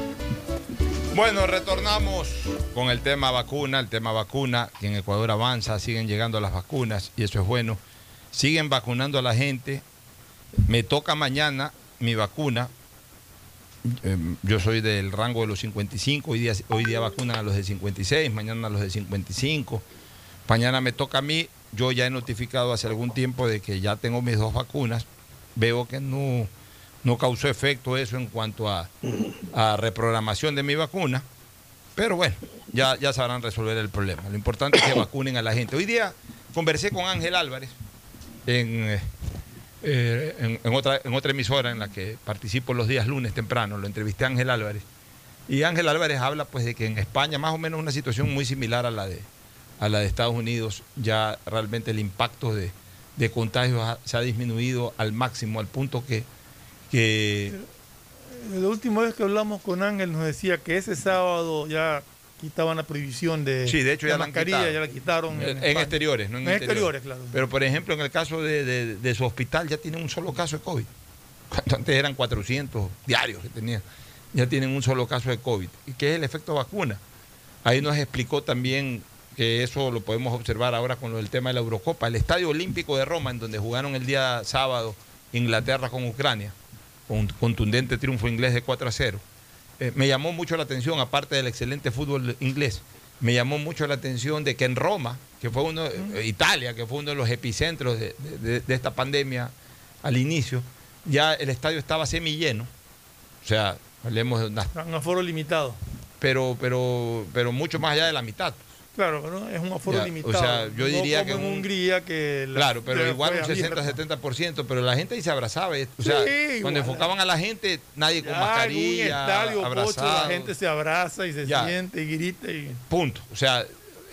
Bueno, retornamos con el tema vacuna, el tema vacuna, que en Ecuador avanza, siguen llegando las vacunas y eso es bueno. Siguen vacunando a la gente. Me toca mañana mi vacuna. Eh, Yo soy del rango de los 55, hoy día, hoy día vacunan a los de 56, mañana a los de 55. Mañana me toca a mí, yo ya he notificado hace algún tiempo de que ya tengo mis dos vacunas. Veo que no, no causó efecto eso en cuanto a, a reprogramación de mi vacuna. Pero bueno, ya, ya sabrán resolver el problema. Lo importante es que vacunen a la gente. Hoy día conversé con Ángel Álvarez en, eh, en, en otra, en otra emisora en la que participo los días lunes temprano. Lo entrevisté a Ángel Álvarez. Y Ángel Álvarez habla pues de que en España más o menos una situación muy similar a la de, a la de Estados Unidos. Ya realmente el impacto de, de contagios se ha disminuido al máximo, al punto que, que La última vez que hablamos con Ángel nos decía que ese sábado ya quitaban la prohibición de, Sí, de hecho ya la mascarilla, ya la quitaron. En, exteriores, no en, exteriores, claro. Pero por ejemplo, en el caso de, de- de su hospital ya tienen un solo caso de COVID. Cuando antes eran 400 diarios que tenían. Ya tienen un solo caso de COVID. ¿Y qué es el efecto vacuna? Ahí nos explicó también que eso lo podemos observar ahora con lo del tema de la Eurocopa. El Estadio Olímpico de Roma, en donde jugaron el día sábado Inglaterra con Ucrania, con un contundente triunfo inglés de 4 a 0. Eh, me llamó mucho la atención, aparte del excelente fútbol inglés, me llamó mucho la atención de que en Roma, que fue uno, eh, Italia, que fue uno de los epicentros de, de- de esta pandemia al inicio, ya el estadio estaba semilleno. O sea, hablemos de unas Un aforo limitado. pero, pero, pero mucho más allá de la mitad. Claro, pero es un aforo Ya, o limitado. sea, yo No diría como que en un- Hungría que la- Claro, pero igual un fue abierta. 60-70%, pero la gente ahí se abrazaba. y- O sea, cuando enfocaban a la gente, nadie con Ya en un mascarilla, estadio, Pocho, abrazado. la gente se abraza y se Ya. siente y grita. Y... Punto. O sea,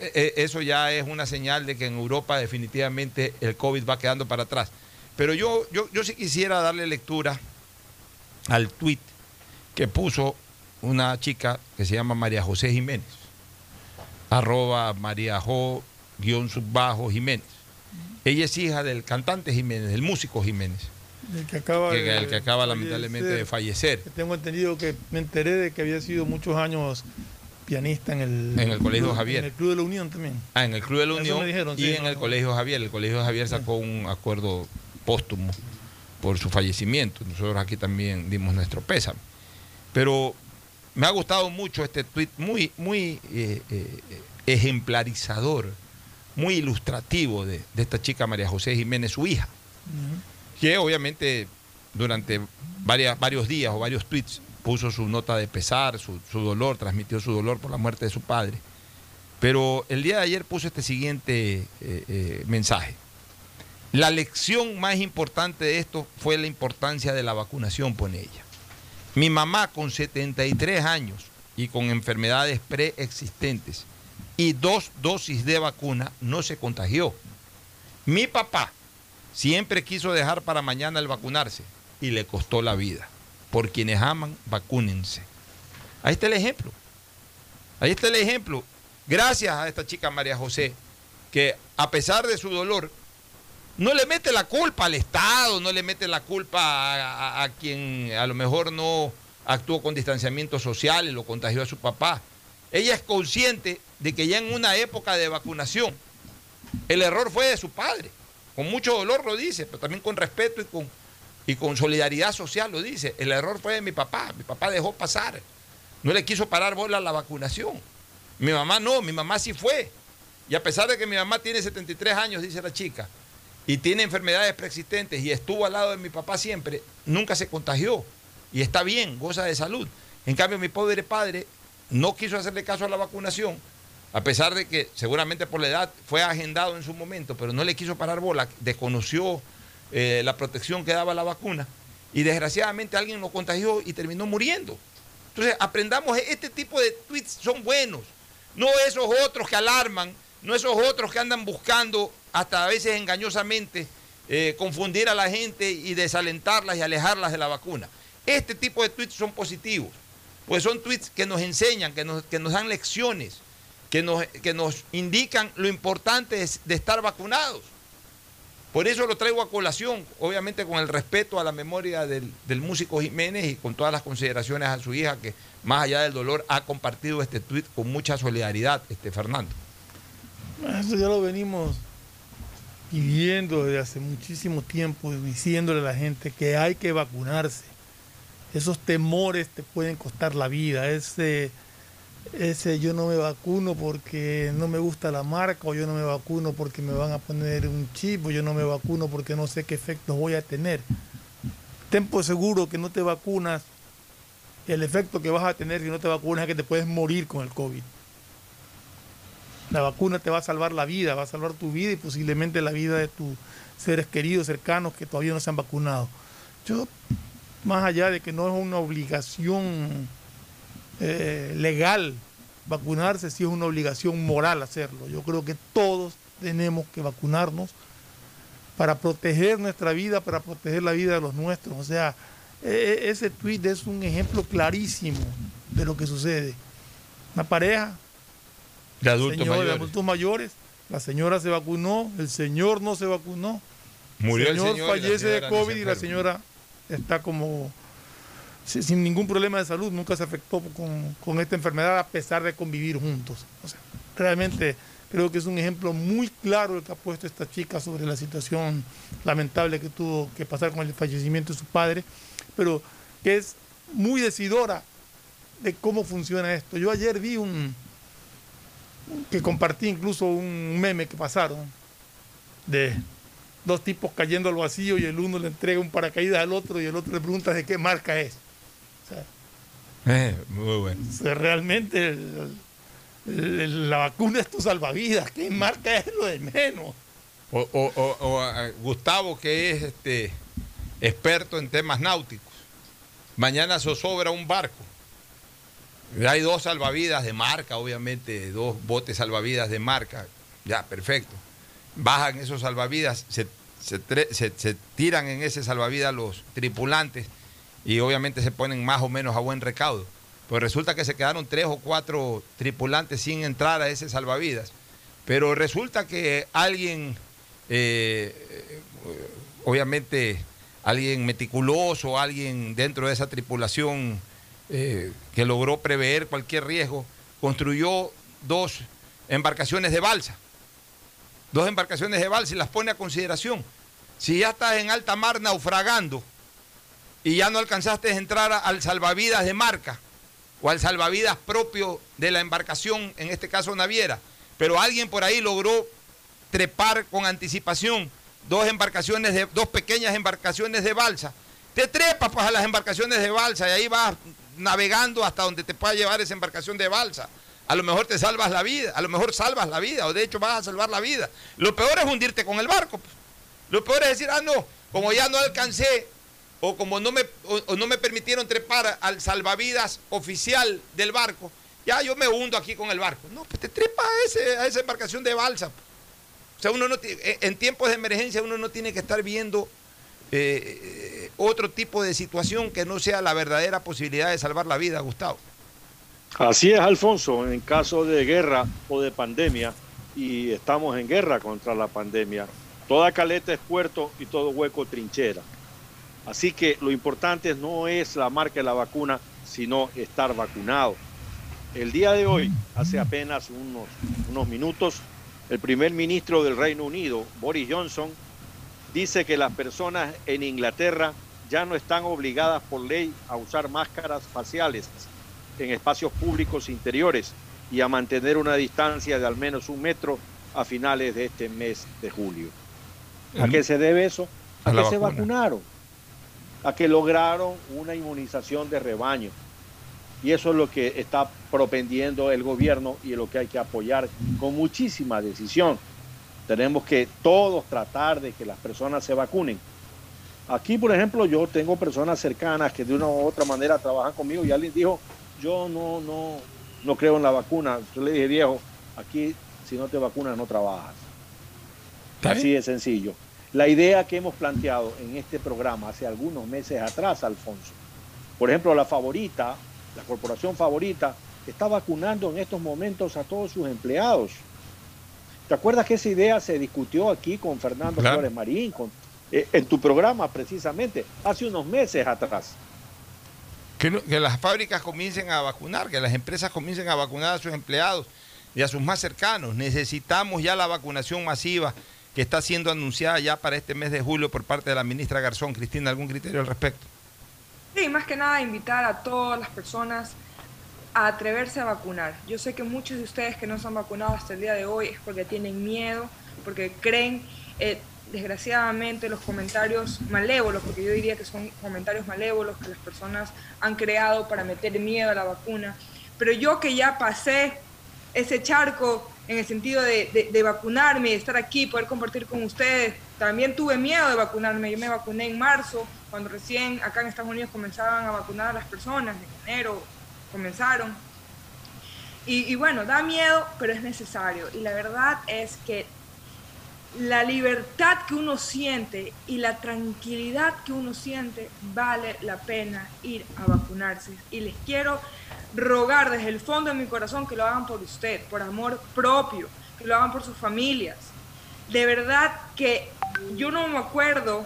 e- e- eso ya es una señal de que en Europa definitivamente el COVID va quedando para atrás. Pero yo, yo, yo sí quisiera darle lectura al tuit que puso una chica que se llama María José Jiménez, arroba María Jo guion subbajo Jiménez. Ella es hija del cantante Jiménez, del músico Jiménez, El que acaba, que, de el que acaba lamentablemente de fallecer. Tengo entendido que me enteré de que había sido muchos años pianista en el, En el Colegio Javier. En el Club de la Unión también. Ah, en el Club de la Unión dijeron, y sí, en no, el no. Colegio Javier. El Colegio Javier sacó un acuerdo póstumo por su fallecimiento. Nosotros aquí también dimos nuestro pésame. Pero me ha gustado mucho este tuit, muy, muy eh, eh, ejemplarizador, muy ilustrativo de, de esta chica María José Jiménez, su hija, que obviamente durante varias, varios días o varios tweets puso su nota de pesar, su, su dolor, transmitió su dolor por la muerte de su padre. Pero el día de ayer puso este siguiente eh, mensaje. La lección más importante de esto fue la importancia de la vacunación, pone ella. Mi mamá con 73 años y con enfermedades preexistentes y dos dosis de vacuna no se contagió. Mi papá siempre quiso dejar para mañana el vacunarse y le costó la vida. Por quienes aman, vacúnense. Ahí está el ejemplo. Ahí está el ejemplo. Gracias a esta chica María José, que a pesar de su dolor, no le mete la culpa al Estado, no le mete la culpa a, quien a lo mejor no actuó con distanciamiento social y lo contagió a su papá. Ella es consciente de que ya en una época de vacunación, el error fue de su padre. Con mucho dolor lo dice, pero también con respeto y con, y con solidaridad social lo dice. El error fue de mi papá. Mi papá dejó pasar. No le quiso parar bola la vacunación. Mi mamá no, mi mamá sí fue. Y a pesar de que mi mamá tiene 73 años, dice la chica, y tiene enfermedades preexistentes y estuvo al lado de mi papá siempre, nunca se contagió. Y está bien, goza de salud. En cambio, mi pobre padre no quiso hacerle caso a la vacunación, a pesar de que seguramente por la edad fue agendado en su momento, pero no le quiso parar bola, desconoció eh, la protección que daba la vacuna y desgraciadamente alguien lo contagió y terminó muriendo. Entonces, aprendamos, este tipo de tweets son buenos, no esos otros que alarman, no esos otros que andan buscando hasta a veces engañosamente eh, confundir a la gente y desalentarlas y alejarlas de la vacuna. Este tipo de tweets son positivos, pues son tweets que nos enseñan, que nos, que nos dan lecciones, que nos, que nos indican lo importante de, de estar vacunados. Por eso lo traigo a colación, obviamente con el respeto a la memoria del, del músico Jiménez y con todas las consideraciones a su hija, que más allá del dolor ha compartido este tuit con mucha solidaridad, este Fernando. Eso ya lo venimos viviendo desde hace muchísimo tiempo, diciéndole a la gente que hay que vacunarse. Esos temores te pueden costar la vida. Ese, ese yo no me vacuno porque no me gusta la marca, o yo no me vacuno porque me van a poner un chip, o yo no me vacuno porque no sé qué efectos voy a tener. Ten por seguro que no te vacunas, el efecto que vas a tener si no te vacunas es que te puedes morir con el COVID. La vacuna te va a salvar la vida, va a salvar tu vida y posiblemente la vida de tus seres queridos, cercanos que todavía no se han vacunado. Yo, más allá de que no es una obligación eh, legal vacunarse, sí es una obligación moral hacerlo. Yo creo que todos tenemos que vacunarnos para proteger nuestra vida, para proteger la vida de los nuestros. O sea, e- e- ese tweet es un ejemplo clarísimo de lo que sucede. Una pareja De adultos señor, de mayores. adultos mayores. La señora se vacunó, el señor no se vacunó. Murió el señor y la fallece de COVID y la señora está como si- sin ningún problema de salud, nunca se afectó con, con esta enfermedad a pesar de convivir juntos. O sea, realmente creo que es un ejemplo muy claro el que ha puesto esta chica sobre la situación lamentable que tuvo que pasar con el fallecimiento de su padre, pero que es muy decidora de cómo funciona esto. Yo ayer vi un, que compartí incluso un meme que pasaron de dos tipos cayendo al vacío y el uno le entrega un paracaídas al otro y el otro le pregunta de qué marca es. O sea, Eh, muy bueno. o sea, realmente el- el- la vacuna es tu salvavidas. ¿Qué marca es lo de menos? O, o- o- Gustavo, que es este experto en temas náuticos. Mañana zozobra un barco. Hay dos salvavidas de marca, obviamente, dos botes salvavidas de marca. Ya, perfecto. Bajan esos salvavidas, se, tiran en ese salvavidas los tripulantes y obviamente se ponen más o menos a buen recaudo. Pues resulta que se quedaron tres o cuatro tripulantes sin entrar a ese salvavidas. Pero resulta que alguien, eh, eh, obviamente, alguien meticuloso, alguien dentro de esa tripulación eh, que logró prever cualquier riesgo, construyó dos embarcaciones de balsa. Dos embarcaciones de balsa y las pone a consideración. Si ya estás en alta mar naufragando y ya no alcanzaste a entrar al salvavidas de marca o al salvavidas propio de la embarcación, en este caso naviera, pero alguien por ahí logró trepar con anticipación dos embarcaciones de dos pequeñas embarcaciones de balsa. Te trepas pues a las embarcaciones de balsa y ahí vas navegando hasta donde te pueda llevar esa embarcación de balsa. A lo mejor te salvas la vida, a lo mejor salvas la vida, o de hecho vas a salvar la vida. Lo peor es hundirte con el barco. pues. Lo peor es decir, ah, no, como ya no alcancé, o como no me, no me permitieron trepar al salvavidas oficial del barco, ya yo me hundo aquí con el barco. No, pues te trepas a, ese, a esa embarcación de balsa. pues. O sea, uno no eh, en tiempos de emergencia uno no tiene que estar viendo eh, eh, otro tipo de situación que no sea la verdadera posibilidad de salvar la vida, Gustavo. Así es, Alfonso, en caso de guerra o de pandemia, y estamos en guerra contra la pandemia, toda caleta es puerto y todo hueco trinchera. Así que lo importante no es la marca de la vacuna, sino estar vacunado. El día de hoy, hace apenas unos, unos minutos, el primer ministro del Reino Unido, Boris Johnson, dice que las personas en Inglaterra ya no están obligadas por ley a usar máscaras faciales en espacios públicos interiores y a mantener una distancia de al menos un metro a finales de este mes de julio. ¿A qué se debe eso? A, que se vacuna. vacunaron, a que lograron una inmunización de rebaño. Y eso es lo que está propendiendo el gobierno y lo que hay que apoyar con muchísima decisión. Tenemos que todos tratar de que las personas se vacunen. Aquí, por ejemplo, yo tengo personas cercanas que de una u otra manera trabajan conmigo y alguien dijo, yo no, no, no creo en la vacuna. Yo le dije, viejo, aquí si no te vacunas no trabajas. Así de sencillo. La idea que hemos planteado en este programa hace algunos meses atrás, Alfonso, por ejemplo, la favorita, la corporación favorita, está vacunando en estos momentos a todos sus empleados. ¿Te acuerdas que esa idea se discutió aquí con Fernando Claro. Flores Marín, con, eh, en tu programa precisamente, hace unos meses atrás? Que, no- que las fábricas comiencen a vacunar, que las empresas comiencen a vacunar a sus empleados y a sus más cercanos. Necesitamos ya la vacunación masiva que está siendo anunciada ya para este mes de julio por parte de la ministra Garzón. Cristina, ¿algún criterio al respecto? Sí, más que nada invitar a todas las personas atreverse a vacunar. Yo sé que muchos de ustedes que no se han vacunado hasta el día de hoy es porque tienen miedo, porque creen, eh, desgraciadamente, los comentarios malévolos, porque yo diría que son comentarios malévolos que las personas han creado para meter miedo a la vacuna. Pero yo que ya pasé ese charco en el sentido de vacunarme, de estar aquí, poder compartir con ustedes. También tuve miedo de vacunarme. Yo me vacuné en marzo, cuando recién acá en Estados Unidos comenzaban a vacunar a las personas, en enero comenzaron. Y, bueno, da miedo, pero es necesario. Y la verdad es que la libertad que uno siente y la tranquilidad que uno siente vale la pena ir a vacunarse. Y les quiero rogar desde el fondo de mi corazón que lo hagan por usted, por amor propio, que lo hagan por sus familias. De verdad que yo no me acuerdo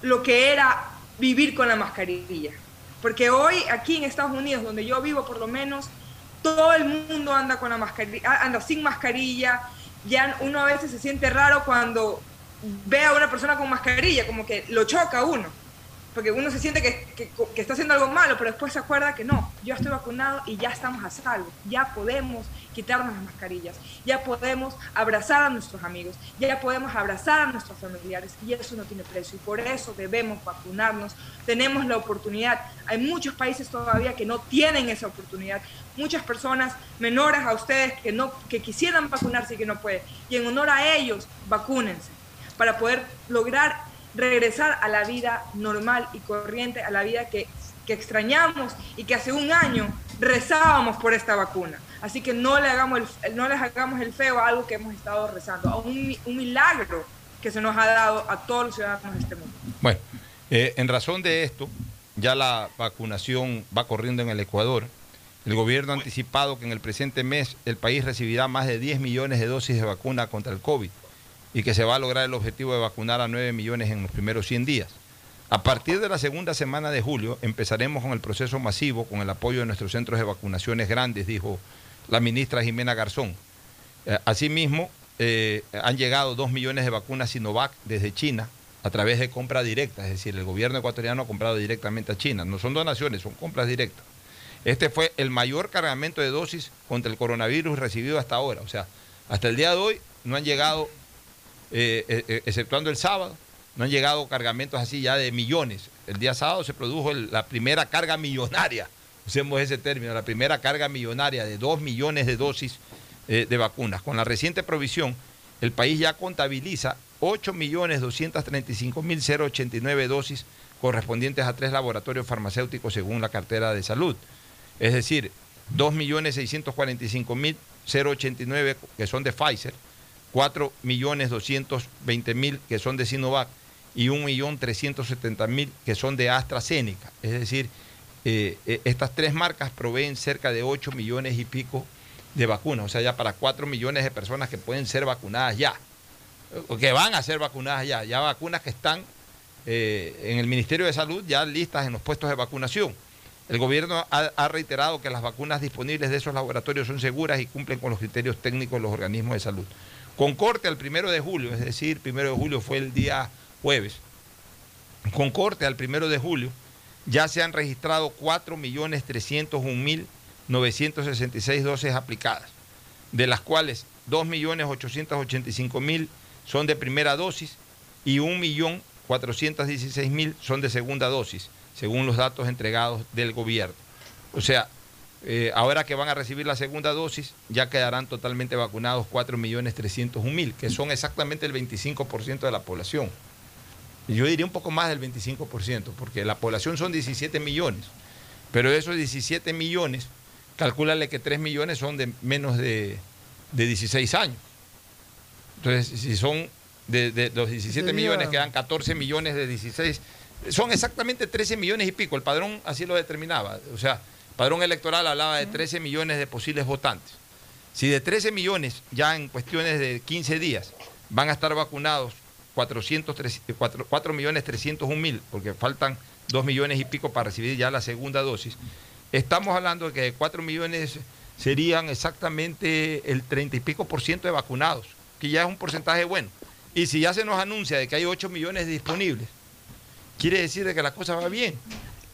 lo que era vivir con la mascarilla. Porque hoy aquí en Estados Unidos, donde yo vivo por lo menos, todo el mundo anda con la mascarilla, anda sin mascarilla. Ya uno a veces se siente raro cuando ve a una persona con mascarilla, como que lo choca uno. Porque uno se siente que, que- que está haciendo algo malo, pero después se acuerda que no, yo estoy vacunado y ya estamos a salvo. Ya podemos quitarnos las mascarillas, ya podemos abrazar a nuestros amigos, ya podemos abrazar a nuestros familiares y eso no tiene precio. Y por eso debemos vacunarnos. Tenemos la oportunidad. Hay muchos países todavía que no tienen esa oportunidad. Muchas personas menores a ustedes que, no, que quisieran vacunarse y que no pueden. Y en honor a ellos, vacúnense para poder lograr regresar a la vida normal y corriente, a la vida que, que extrañamos y que hace un año rezábamos por esta vacuna. Así que no le hagamos el, no les hagamos el feo a algo que hemos estado rezando, a un, un milagro que se nos ha dado a todos los ciudadanos de este mundo. Bueno, eh, en razón de esto, ya la vacunación va corriendo en el Ecuador. El gobierno ha anticipado que en el presente mes el país recibirá más de 10 millones de dosis de vacuna contra el COVID y que se va a lograr el objetivo de vacunar a 9 millones en los primeros 100 días. A partir de la segunda semana de julio empezaremos con el proceso masivo con el apoyo de nuestros centros de vacunaciones grandes, dijo la ministra Jimena Garzón. Eh, asimismo, eh, han llegado 2 millones de vacunas Sinovac desde China a través de compra directa, es decir, el gobierno ecuatoriano ha comprado directamente a China. No son donaciones, son compras directas. Este fue el mayor cargamento de dosis contra el coronavirus recibido hasta ahora. O sea, hasta el día de hoy no han llegado, eh, eh, eh, exceptuando el sábado, no han llegado cargamentos así ya de millones. El día sábado se produjo la primera carga millonaria, usemos ese término, la primera carga millonaria de 2 millones de dosis de vacunas. Con la reciente provisión, el país ya contabiliza 8.235.089 dosis correspondientes a tres laboratorios farmacéuticos según la cartera de salud. Es decir, 2.645.089 que son de Pfizer, 4.220.000 que son de Sinovac y 1.370.000 que son de AstraZeneca. Es decir, eh, eh, estas tres marcas proveen cerca de 8 millones y pico de vacunas, o sea, ya para 4 millones de personas que pueden ser vacunadas ya, o que van a ser vacunadas ya, ya vacunas que están eh, en el Ministerio de Salud ya listas en los puestos de vacunación. El gobierno ha, ha reiterado que las vacunas disponibles de esos laboratorios son seguras y cumplen con los criterios técnicos de los organismos de salud. Con corte al primero de julio, es decir, primero de julio fue el día jueves, con corte al primero de julio, ya se han registrado 4.301.966 dosis aplicadas, de las cuales 2.885.000 son de primera dosis y 1.416.000 son de segunda dosis, según los datos entregados del gobierno. O sea, eh, ahora que van a recibir la segunda dosis, ya quedarán totalmente vacunados 4.301.000, que son exactamente el 25% de la población. Yo diría un poco más del 25%, porque la población son 17 millones, pero de esos 17 millones, calcúlale que 3 millones son de menos de, de 16 años. Entonces, si son de, de los 17 Sería- millones, quedan 14 millones de 16. Son exactamente 13 millones y pico. El padrón así lo determinaba. O sea, padrón electoral hablaba de 13 millones de posibles votantes. Si de 13 millones ya en cuestiones de 15 días van a estar vacunados 400, 4, 4 millones 301 mil, porque faltan 2 millones y pico para recibir ya la segunda dosis, estamos hablando de que de 4 millones serían exactamente el 30 y pico por ciento de vacunados, que ya es un porcentaje bueno. Y si ya se nos anuncia de que hay 8 millones disponibles, quiere decir de que la cosa va bien,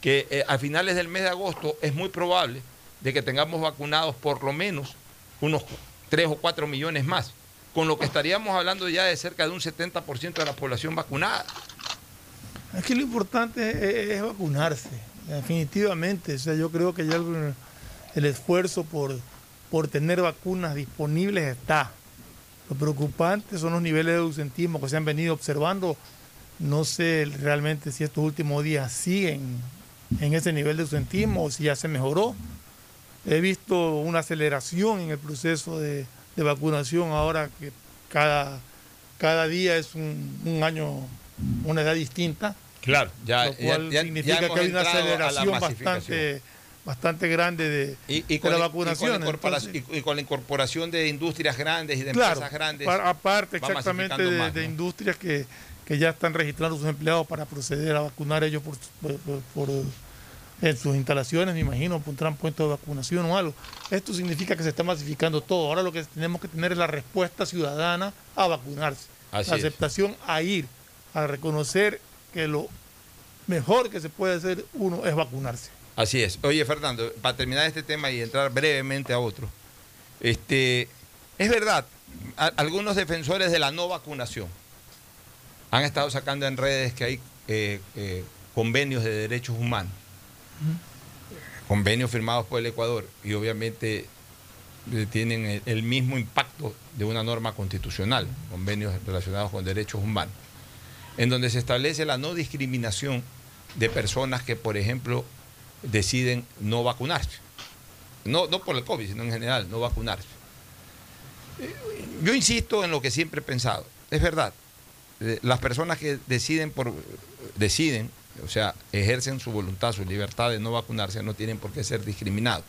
que eh, a finales del mes de agosto es muy probable de que tengamos vacunados por lo menos unos 3 o 4 millones más, con lo que estaríamos hablando ya de cerca de un 70% de la población vacunada. Es que lo importante es, es vacunarse, definitivamente. O sea, yo creo que ya el, el esfuerzo por, por tener vacunas disponibles está. Lo preocupante son los niveles de ausentismo que se han venido observando. No sé realmente si estos últimos días siguen en ese nivel de ausentismo o si ya se mejoró. He visto una aceleración en el proceso de, de vacunación ahora que cada, cada día es un, un año, una edad distinta. Claro, ya, lo cual ya- ya- significa ya que hay una aceleración bastante, bastante grande de, Y, y de con la vacunación. y con la incorporación- Entonces, y- y con la incorporación de industrias grandes y de claro, empresas grandes. pa- aparte exactamente de, más, de ¿no? industrias que, que ya están registrando sus empleados para proceder a vacunar ellos por, por- en sus instalaciones, me imagino, pondrán puestos de vacunación o algo. Esto significa que se está masificando todo. Ahora lo que tenemos que tener es la respuesta ciudadana a vacunarse. Así la es. aceptación a ir, a reconocer que lo mejor que se puede hacer uno es vacunarse. Así es. Oye, Fernando, para terminar este tema y entrar brevemente a otro, este, es verdad, a- algunos defensores de la no vacunación han estado sacando en redes que hay eh, eh, convenios de derechos humanos, convenios firmados por el Ecuador y obviamente eh, tienen el, el mismo impacto de una norma constitucional, convenios relacionados con derechos humanos, en donde se establece la no discriminación de personas que, por ejemplo, deciden no vacunarse. No, no por el COVID, sino en general, no vacunarse. Yo insisto en lo que siempre he pensado. Es verdad, las personas que deciden por deciden, o sea, ejercen su voluntad, su libertad de no vacunarse, no tienen por qué ser discriminados.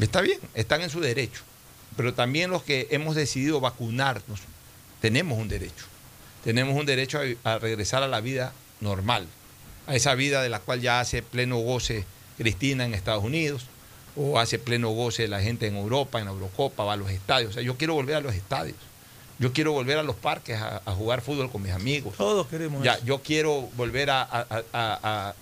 Está bien, están en su derecho. Pero también los que hemos decidido vacunarnos, tenemos un derecho. Tenemos un derecho a, a regresar a la vida normal, a esa vida de la cual ya hace pleno goce Cristina en Estados Unidos, o hace pleno goce la gente en Europa, en la Eurocopa, va a los estadios. O sea, yo quiero volver a los estadios. Yo quiero volver a los parques a, a jugar fútbol con mis amigos. Todos queremos Ya, eso. yo quiero volver a,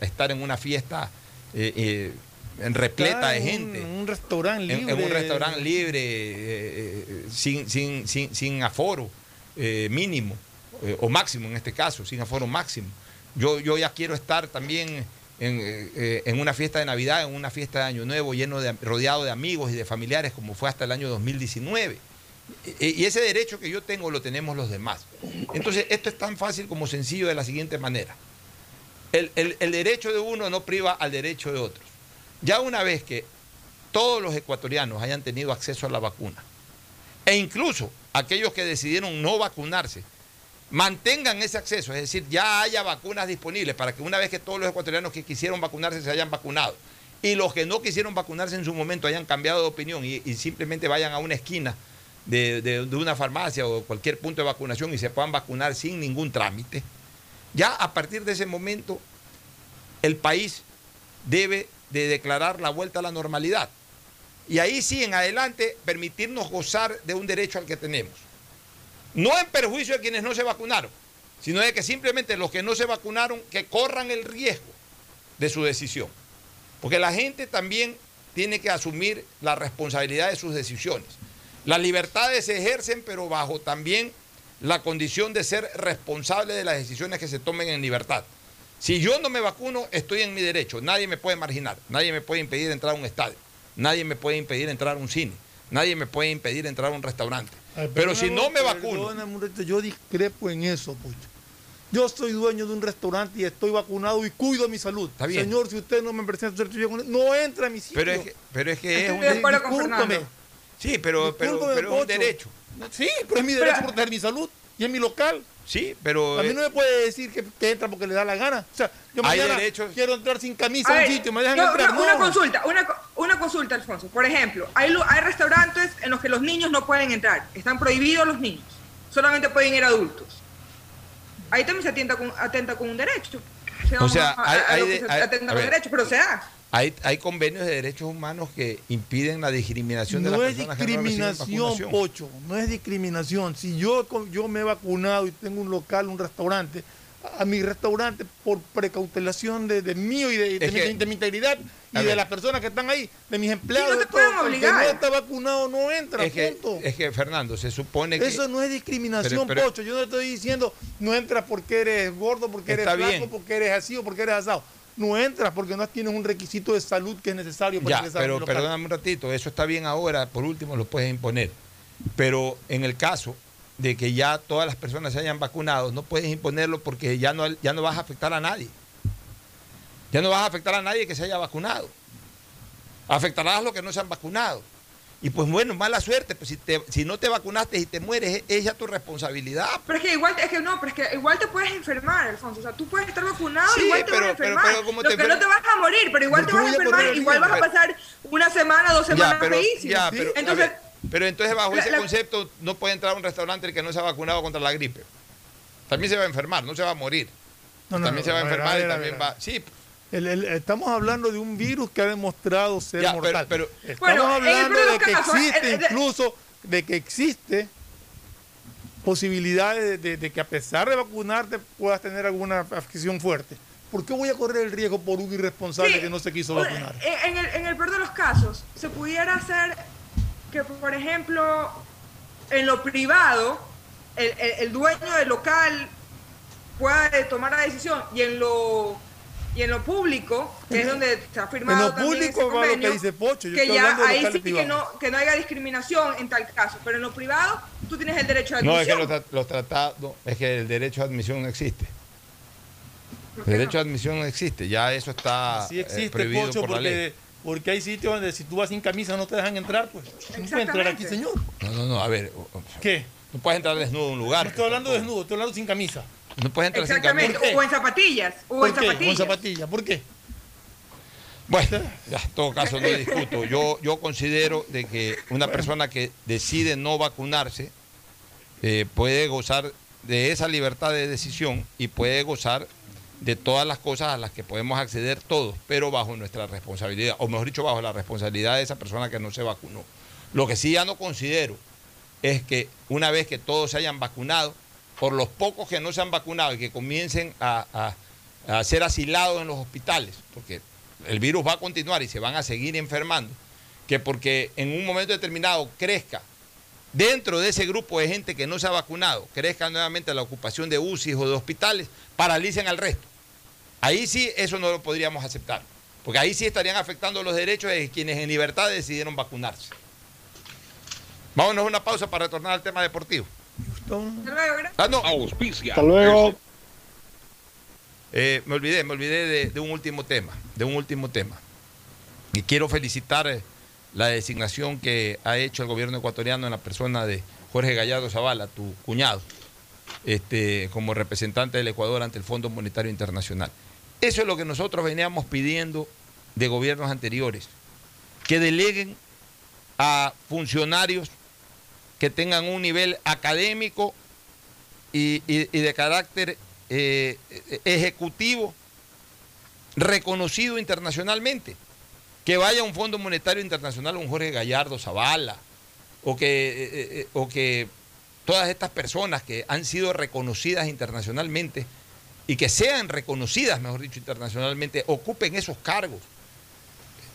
estar en una fiesta eh, eh, en repleta de Estar en gente. Un, restaurante En- libre. En, un restaurante libre, eh, sin, sin, sin, sin aforo eh, mínimo, o máximo en este caso, sin aforo máximo. Yo, yo ya quiero estar también en, en una fiesta de Navidad, en una fiesta de Año Nuevo, lleno de, rodeado de amigos y de familiares, como fue hasta el año 2019. Y ese derecho que yo tengo lo tenemos los demás. Entonces, esto es tan fácil como sencillo de la siguiente manera. El, el- derecho de uno no priva al derecho de otros. Ya una vez que todos los ecuatorianos hayan tenido acceso a la vacuna, e incluso aquellos que decidieron no vacunarse, mantengan ese acceso, es decir, ya haya vacunas disponibles para que una vez que todos los ecuatorianos que quisieron vacunarse se hayan vacunado y los que no quisieron vacunarse en su momento hayan cambiado de opinión y simplemente vayan a una esquina de, de- de una farmacia o cualquier punto de vacunación y se puedan vacunar sin ningún trámite, ya a partir de ese momento el país debe de declarar la vuelta a la normalidad. Y ahí sí, en adelante, permitirnos gozar de un derecho al que tenemos. No en perjuicio de quienes no se vacunaron, sino de que simplemente los que no se vacunaron, que corran el riesgo de su decisión. Porque la gente también tiene que asumir la responsabilidad de sus decisiones. Las libertades se ejercen, pero bajo también la condición de ser responsable de las decisiones que se tomen en libertad. Si yo no me vacuno, estoy en mi derecho. Nadie me puede marginar, nadie me puede impedir entrar a un estadio, nadie me puede impedir entrar a un cine, nadie me puede impedir entrar a un restaurante. Ay, Pero si no me vacuno, yo discrepo en eso, Pocho. Yo soy dueño de un restaurante y estoy vacunado y cuido mi salud. Está bien. Señor, si usted no me presenta su certificado, no entra a mi sitio. pero es que, pero es, que es un Discúlpame. Sí, pero, pero, pero es un derecho. Sí, pero es mi derecho a proteger mi salud. y es mi local. Sí, pero. A mí eh, no me puede decir que, que entra porque le da la gana. O sea, yo Hay mañana derechos. quiero entrar sin camisa A a un ver, sitio, me dejan no, entrar. una, una no. consulta, una, co- una consulta, Alfonso. Por ejemplo, hay, lu- hay restaurantes en los que los niños no pueden entrar. Están prohibidos los niños. Solamente pueden ir adultos. Ahí también se atenta con, atenta con un derecho. O sea, a- a- hay- a hay se hay- atenta a con ver. derecho, pero se da. Hay, hay convenios de derechos humanos que impiden la discriminación de No las es personas que no reciben discriminación. Pocho, no es discriminación. Si yo, yo me he vacunado y tengo un local, un restaurante, a mi restaurante, por precautelación de, de mío y de, de mi, que- de mi integridad y de las personas que están ahí, de mis empleados, no te de pueden todo, el obligar. que no está vacunado no entra, Es que, punto. es que, Fernando, se supone que. Eso no es discriminación, Pero- pero- Pocho. Yo no estoy diciendo no entras porque eres gordo, porque eres bien. porque eres así o porque eres asado. No entras porque no tienes un requisito de salud que es necesario para Ya, ingresar a pero local. perdóname un ratito, eso está bien ahora, por último lo puedes imponer. Pero en el caso de que ya todas las personas se hayan vacunado, no puedes imponerlo porque ya no, ya no vas a afectar a nadie. Ya no vas a afectar a nadie que se haya vacunado. Afectarás a los que no se han vacunado. Y pues bueno, mala suerte, pues si, te- si no te vacunaste y te mueres, es- ya tu responsabilidad. Pero es que igual, es que no, pero es que igual te puedes enfermar, Alfonso. O sea, tú puedes estar vacunado, Sí, igual te pero- vas a enfermar. pero ¿cómo Lo te que no te vas a morir, pero igual ¿Por te vas a a enfermar, el igual vas a pasar una semana, dos semanas Ya, pero, feísimas. ya, pero, a Entonces, ver, pero entonces bajo la- ese la- concepto no puede entrar a un restaurante el que no se ha vacunado contra la gripe. También se va a enfermar, no se va a morir. No, no, también no, se va a enfermar ver, y también ver. va... Sí, El- el- estamos hablando de un virus que ha demostrado ser Ya, mortal. pero- estamos Bueno, hablando de que casos, existe, eh, eh, incluso de que existe posibilidades de, de- de que a pesar de vacunarte puedas tener alguna afección fuerte. ¿Por qué voy a correr el riesgo por un irresponsable Sí. que no se quiso vacunar? En, en el, en el peor de los casos, se pudiera hacer que, por ejemplo, en lo privado, el, el- el dueño del local pueda tomar la decisión y en lo y en lo público, que es donde se ha firmado En lo también público ese va lo que convenio, dice Pocho, yo que estoy ya hablando de ahí sí que no, que no haya discriminación en tal caso, pero en lo privado tú tienes el derecho a no, es que admisión. los, tra- los tratados, es que el derecho a admisión no existe. El derecho a admisión no existe, ya eso está Sí eh, existe, prohibido Pocho, por la ley. porque, porque hay sitios donde si tú vas sin camisa no te dejan entrar, pues. No puede entrar aquí, señor. No, no, no, a ver, ¿Qué? no puedes entrar desnudo a un lugar. No estoy hablando desnudo, estoy hablando sin camisa. No puedes entrar sin Exactamente, camisa. o en zapatillas, o ¿Por en qué? Con zapatillas. zapatilla. ¿Por qué? Bueno, ya, en todo caso no discuto. Yo, yo considero de que una persona que decide no vacunarse eh, puede gozar de esa libertad de decisión y puede gozar de todas las cosas a las que podemos acceder todos, pero bajo nuestra responsabilidad, o mejor dicho, bajo la responsabilidad de esa persona que no se vacunó. Lo que sí ya no considero es que una vez que todos se hayan vacunado, por los pocos que no se han vacunado y que comiencen a, a- a ser asilados en los hospitales, porque el virus va a continuar y se van a seguir enfermando, que porque en un momento determinado crezca dentro de ese grupo de gente que no se ha vacunado, crezca nuevamente la ocupación de UCI o de hospitales, paralicen al resto. Ahí sí eso no lo podríamos aceptar, porque ahí sí estarían afectando los derechos de quienes en libertad decidieron vacunarse. Vámonos a una pausa para retornar al tema deportivo. Hasta luego, gracias. Ah, no. Hasta luego. Eh, me olvidé, me olvidé de, de un último tema, de un último tema. Y quiero felicitar eh, la designación que ha hecho el gobierno ecuatoriano en la persona de Jorge Gallardo Zavala, tu cuñado, este, como representante del Ecuador ante el Fondo Monetario Internacional. Eso es lo que nosotros veníamos pidiendo de gobiernos anteriores, que deleguen a funcionarios que tengan un nivel académico y, de carácter eh, ejecutivo reconocido internacionalmente. Que vaya a un Fondo Monetario Internacional, un Jorge Gallardo Zavala, o que, eh, eh, o que todas estas personas que han sido reconocidas internacionalmente y que sean reconocidas, mejor dicho, internacionalmente, ocupen esos cargos.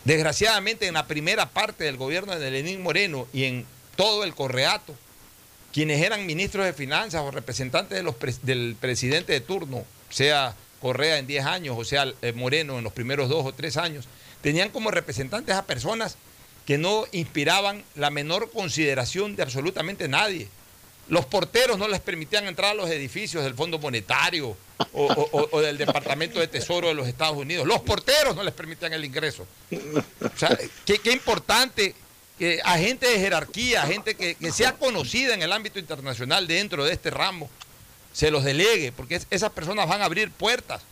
Desgraciadamente, en la primera parte del gobierno de Lenín Moreno y en todo el correato, quienes eran ministros de finanzas o representantes de los del presidente de turno, sea Correa en 10 años o sea eh, Moreno en los primeros dos o tres años, tenían como representantes a personas que no inspiraban la menor consideración de absolutamente nadie. Los porteros no les permitían entrar a los edificios del Fondo Monetario o, del Departamento de Tesoro de los Estados Unidos. Los porteros no les permitían el ingreso. O sea, qué importante que a gente de jerarquía, a gente que, sea conocida en el ámbito internacional dentro de este ramo, se los delegue, porque es- esas personas van a abrir puertas,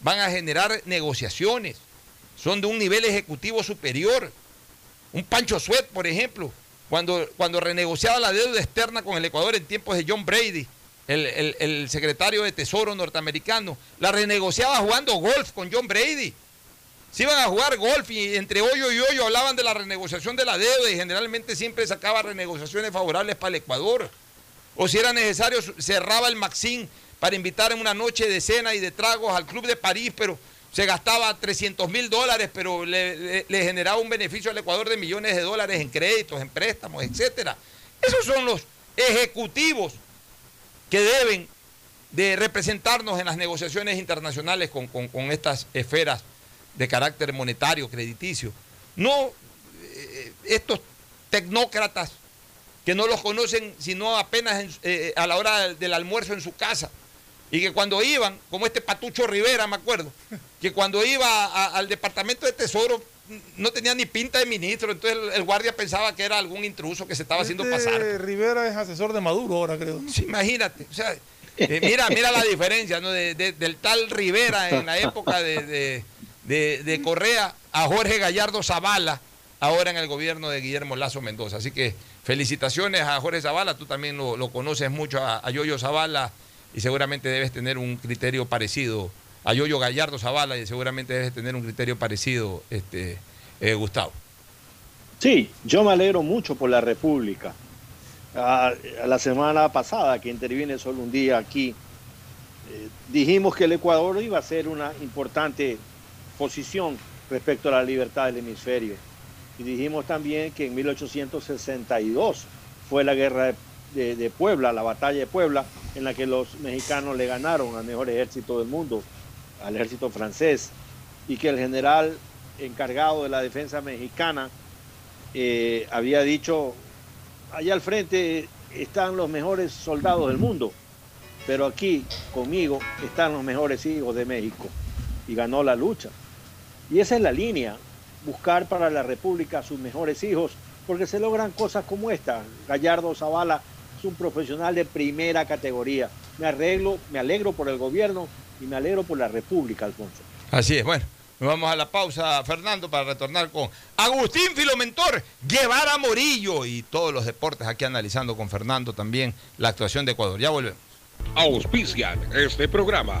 van a generar negociaciones, son de un nivel ejecutivo superior. Un Pancho Suet, por ejemplo, cuando, cuando renegociaba la deuda externa con el Ecuador en tiempos de John Brady, el, el- el secretario de Tesoro norteamericano, la renegociaba jugando golf con John Brady. Se iban a jugar golf y entre hoyo y hoyo hablaban de la renegociación de la deuda y generalmente siempre sacaba renegociaciones favorables para el Ecuador. O si era necesario, cerraba el Maxim para invitar en una noche de cena y de tragos al Club de París, pero se gastaba 300 mil dólares, pero le, generaba un beneficio al Ecuador de millones de dólares en créditos, en préstamos, etcétera. Esos son los ejecutivos que deben de representarnos en las negociaciones internacionales con- con estas esferas de carácter monetario, crediticio. No eh, estos tecnócratas que no los conocen sino apenas en- eh, a la hora del almuerzo en su casa. Y que cuando iban, como este Patucho Rivera, me acuerdo, que cuando iba a- al Departamento de Tesoro no tenía ni pinta de ministro, entonces el, el guardia pensaba que era algún intruso que se estaba haciendo Este pasar. Rivera es asesor de Maduro ahora, creo. Sí, imagínate. O sea, eh, mira, mira la diferencia ¿no? De- de- del tal Rivera en la época de, de- de- de Correa a Jorge Gallardo Zavala, ahora en el gobierno de Guillermo Lazo Mendoza. Así que felicitaciones a Jorge Zavala, tú también lo, lo conoces mucho a, a Yoyo Zavala y seguramente debes tener un criterio parecido a Yoyo Gallardo Zavala y seguramente debes tener un criterio parecido, este, eh, Gustavo. Sí, yo me alegro mucho por la República. Ah, la semana pasada, que intervine solo un día aquí, eh, dijimos que el Ecuador iba a ser una importante posición respecto a la libertad del hemisferio. Y dijimos también que en 1862 fue la guerra de, Puebla, la batalla de Puebla, en la que los mexicanos le ganaron al mejor ejército del mundo, al ejército francés, y que el general encargado de la defensa mexicana eh, había dicho, allá al frente están los mejores soldados del mundo, pero aquí conmigo están los mejores hijos de México. Y ganó la lucha. Y esa es la línea, buscar para la República sus mejores hijos, porque se logran cosas como esta. Gallardo Zavala es un profesional de primera categoría. Me arreglo, me alegro por el gobierno y me alegro por la República, Alfonso. Así es, bueno. Nos vamos a la pausa, Fernando, para retornar con Agustín Filomentor, Guevara Morillo y todos los deportes aquí analizando con Fernando también la actuación de Ecuador. Ya volvemos. Auspician este programa.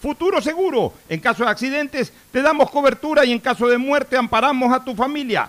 Futuro Seguro, en caso de accidentes te damos cobertura y en caso de muerte amparamos a tu familia.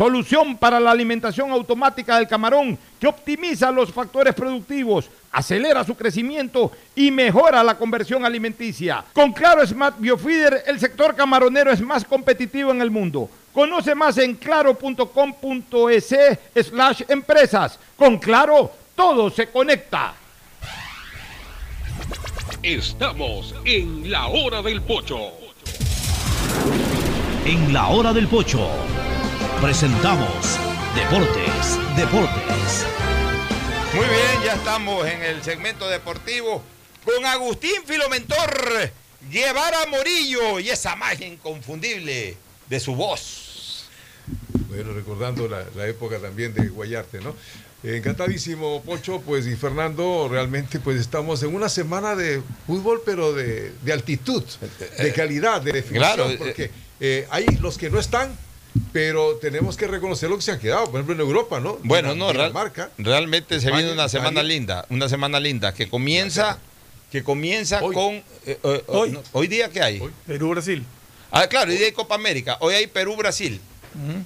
solución para la alimentación automática del camarón que optimiza los factores productivos, acelera su crecimiento y mejora la conversión alimenticia. Con Claro Smart Biofeeder, el sector camaronero es más competitivo en el mundo. Conoce más en claro.com.es slash empresas. Con Claro, todo se conecta. Estamos en la hora del pocho. En la hora del pocho presentamos Deportes, deportes. Muy bien, ya estamos en el segmento deportivo con Agustín Filomentor, Guevara Morillo y esa magia inconfundible de su voz. Bueno, recordando la, la época también de Guayarte, ¿no? Eh, Encantadísimo, Pocho, pues y Fernando, realmente pues estamos en una semana de fútbol, pero de, de altitud, de calidad, de definición, claro, eh, porque eh, hay los que no están, pero tenemos que reconocer lo que se han quedado, por ejemplo en Europa, ¿no? Bueno, no, real- realmente se viene España, una semana Italia. linda, una semana linda que comienza, que comienza con eh, eh, Hoy. no, hoy día qué hay. Perú-Brasil. Ah, claro, hoy día hay Copa América. Hoy hay Perú-Brasil.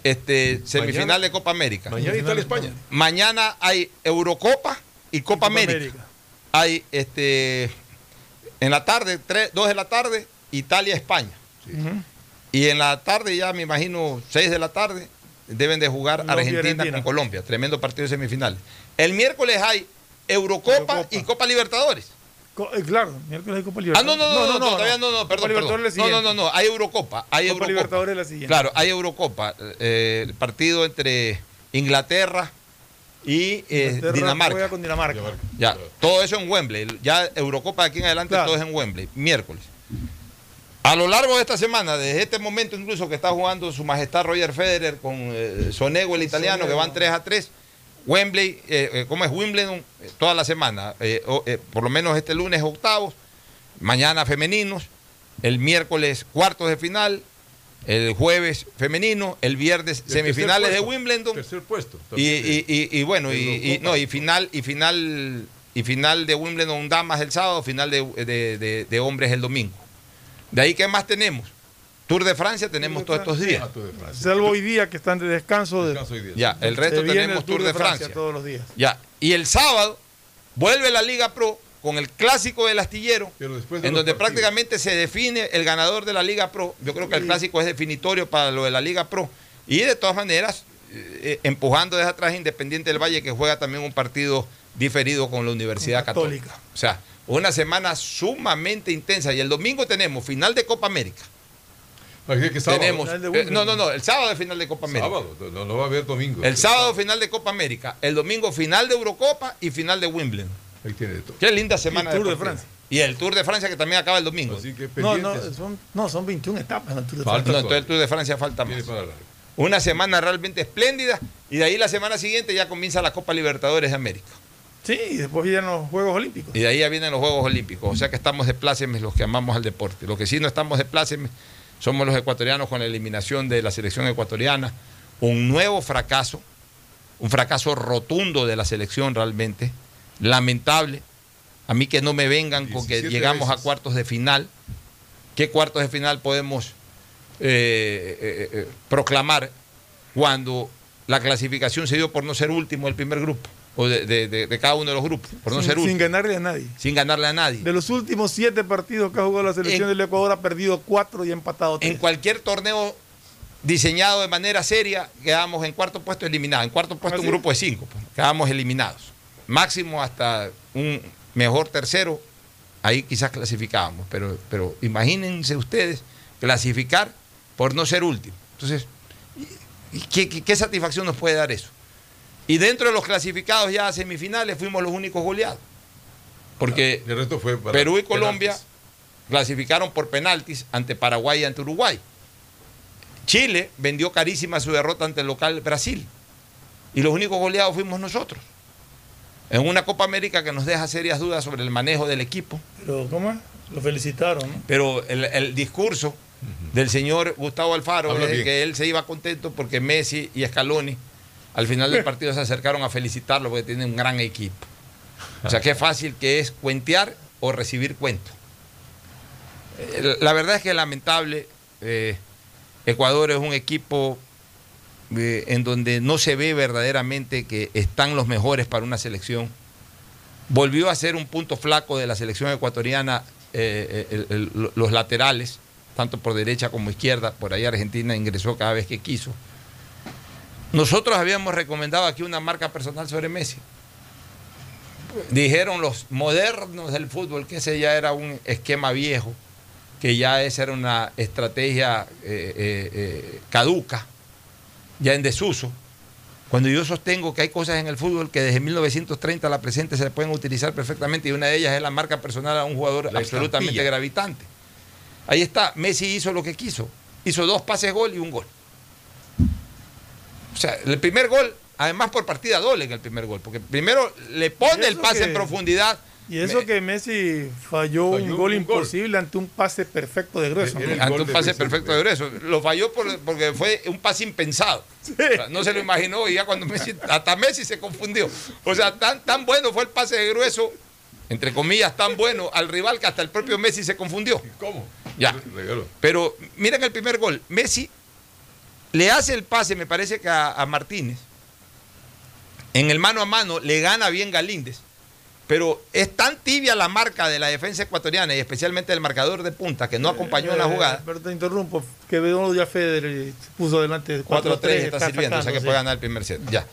Este, semifinal Mañana- de Copa América. Mañana Italia-España. Mañana hay Eurocopa y Copa, América. Hay este en la tarde, 2 de la tarde, Italia-España. Y en la tarde, ya me imagino, 6 de la tarde, deben de jugar Argentina, Argentina. con Colombia. Tremendo partido de semifinales. El miércoles hay Eurocopa, y Copa Libertadores. Co- eh, claro, miércoles hay Copa Ah, Libertadores. no, no, no, no, todavía no, no, perdón, No, no, no, no, hay Eurocopa, hay Copa Eurocopa. Libertadores es la siguiente. Claro, hay Eurocopa, eh, el partido entre Inglaterra y eh, Inglaterra Dinamarca. juega con Dinamarca. Ya, todo eso en Wembley. Ya Eurocopa de aquí en adelante Claro. todo es en Wembley, miércoles. A lo largo de esta semana, desde este momento incluso que está jugando su majestad Roger Federer con eh, Sonego el italiano, Sonego. que van 3 a 3. Wembley, eh, eh, ¿cómo es Wimbledon? Toda la semana. Eh, o- por lo menos este lunes octavos, mañana femeninos, el miércoles cuartos de final, el jueves femenino, el viernes El semifinales de Wimbledon. Tercer puesto. Y, y- y- y bueno, y, no, y final, y final, y final de Wimbledon damas el sábado, final de, de- de- de hombres el domingo. De ahí, ¿qué más tenemos? Tour de Francia tenemos todos estos días. Tour de Francia. Salvo hoy día que están de descanso. De, Descanso hoy día. Ya, el resto tenemos el Tour de Francia. todos los días. Ya, y el sábado vuelve la Liga Pro con el clásico del astillero, de en donde partidos. prácticamente se define el ganador de la Liga Pro. Yo creo que el clásico es definitorio para lo de la Liga Pro. Y de todas maneras, eh, empujando desde atrás Independiente del Valle, que juega también un partido diferido con la Universidad Católica. Católica. O sea, una semana sumamente intensa. Y el domingo tenemos final de Copa América. Que sábado. Tenemos, Final de eh, no, no, no, el sábado es final de Copa América. Sábado, no, no va a haber domingo. El sábado final de Copa América, el domingo final de Eurocopa y final de Wimbledon. Ahí tiene todo. Qué linda semana. Tour de. Francia. Y el Tour de Francia que también acaba el domingo. Así que No, no, son, no, son 21 etapas en el Tour de Falta No, Francia. entonces el Tour de Francia falta más. Una semana realmente espléndida y de ahí la semana siguiente ya comienza la Copa Libertadores de América. Sí, y después vienen los Juegos Olímpicos. Y de ahí ya vienen los Juegos Olímpicos. O sea que estamos de plácemes los que amamos al deporte. Lo que sí no estamos de plácemes somos los ecuatorianos con la eliminación de la selección ecuatoriana. Un nuevo fracaso, un fracaso rotundo de la selección realmente. Lamentable. A mí que no me vengan con que 17 llegamos a cuartos de final. ¿Qué cuartos de final podemos eh, eh, eh, proclamar cuando la clasificación se dio por no ser último del primer grupo? O de, de- de- de cada uno de los grupos, por no sin, ser último sin ganarle a nadie. sin ganarle a nadie. De los últimos siete partidos que ha jugado la selección En- del Ecuador, ha perdido cuatro y ha empatado tres. En cualquier torneo diseñado de manera seria, quedamos en cuarto puesto eliminados. En cuarto puesto un grupo de cinco, pues, quedamos eliminados. Máximo hasta un mejor tercero, ahí quizás clasificábamos. Pero, pero imagínense ustedes clasificar por no ser último. Entonces, ¿y- y ¿qué, qué- qué satisfacción nos puede dar eso? Y dentro de los clasificados ya a semifinales fuimos los únicos goleados. Porque El resto fue para Perú y Colombia penaltis. clasificaron por penaltis ante Paraguay y ante Uruguay. Chile vendió carísima su derrota ante el local Brasil. Y los únicos goleados fuimos nosotros. En una Copa América que nos deja serias dudas sobre el manejo del equipo. Pero, ¿cómo es? Lo felicitaron, ¿no? Pero el, el discurso del señor Gustavo Alfaro es que él se iba contento porque Messi y Scaloni al final del partido se acercaron a felicitarlo porque tienen un gran equipo. O sea, qué fácil que es cuentear o recibir cuento. Eh, La verdad es que es lamentable. eh, Ecuador es un equipo eh, en donde no se ve verdaderamente que están los mejores para una selección. Volvió a ser un punto flaco de la selección ecuatoriana los laterales, tanto por derecha como izquierda. Por ahí Argentina ingresó cada vez que quiso. Nosotros habíamos recomendado aquí una marca personal sobre Messi. Dijeron los modernos del fútbol que ese ya era un esquema viejo, que ya esa era una estrategia eh, eh, eh, caduca, ya en desuso. Cuando yo sostengo que hay cosas en el fútbol que desde 1930 a la presente se pueden utilizar perfectamente y una de ellas es la marca personal a un jugador La absolutamente estampilla. gravitante. Ahí está, Messi hizo lo que quiso. Hizo dos pases gol y un gol. O sea, el primer gol, además por partida doble en el primer gol, porque primero le pone el pase que- en profundidad. Y eso Me- que Messi falló, un un gol imposible ante un pase perfecto de grueso. El ante un pase perfecto de grueso. Lo falló por- porque fue un pase impensado. O sea, no se lo imaginó y ya cuando Messi, hasta Messi se confundió. O sea, tan, tan bueno fue el pase de grueso, entre comillas, tan bueno al rival que hasta el propio Messi se confundió. ¿Cómo? Ya. Pero miren el primer gol. Messi le hace el pase, me parece que a, a Martínez. En el mano a mano le gana bien Galíndez. Pero es tan tibia la marca de la defensa ecuatoriana y especialmente del marcador de punta que no acompañó en la Eh, jugada. Pero te interrumpo, que veo ya Federer puso delante de 4-3 4-3. está sirviendo, o sea que puede ganar el primer set. Ya.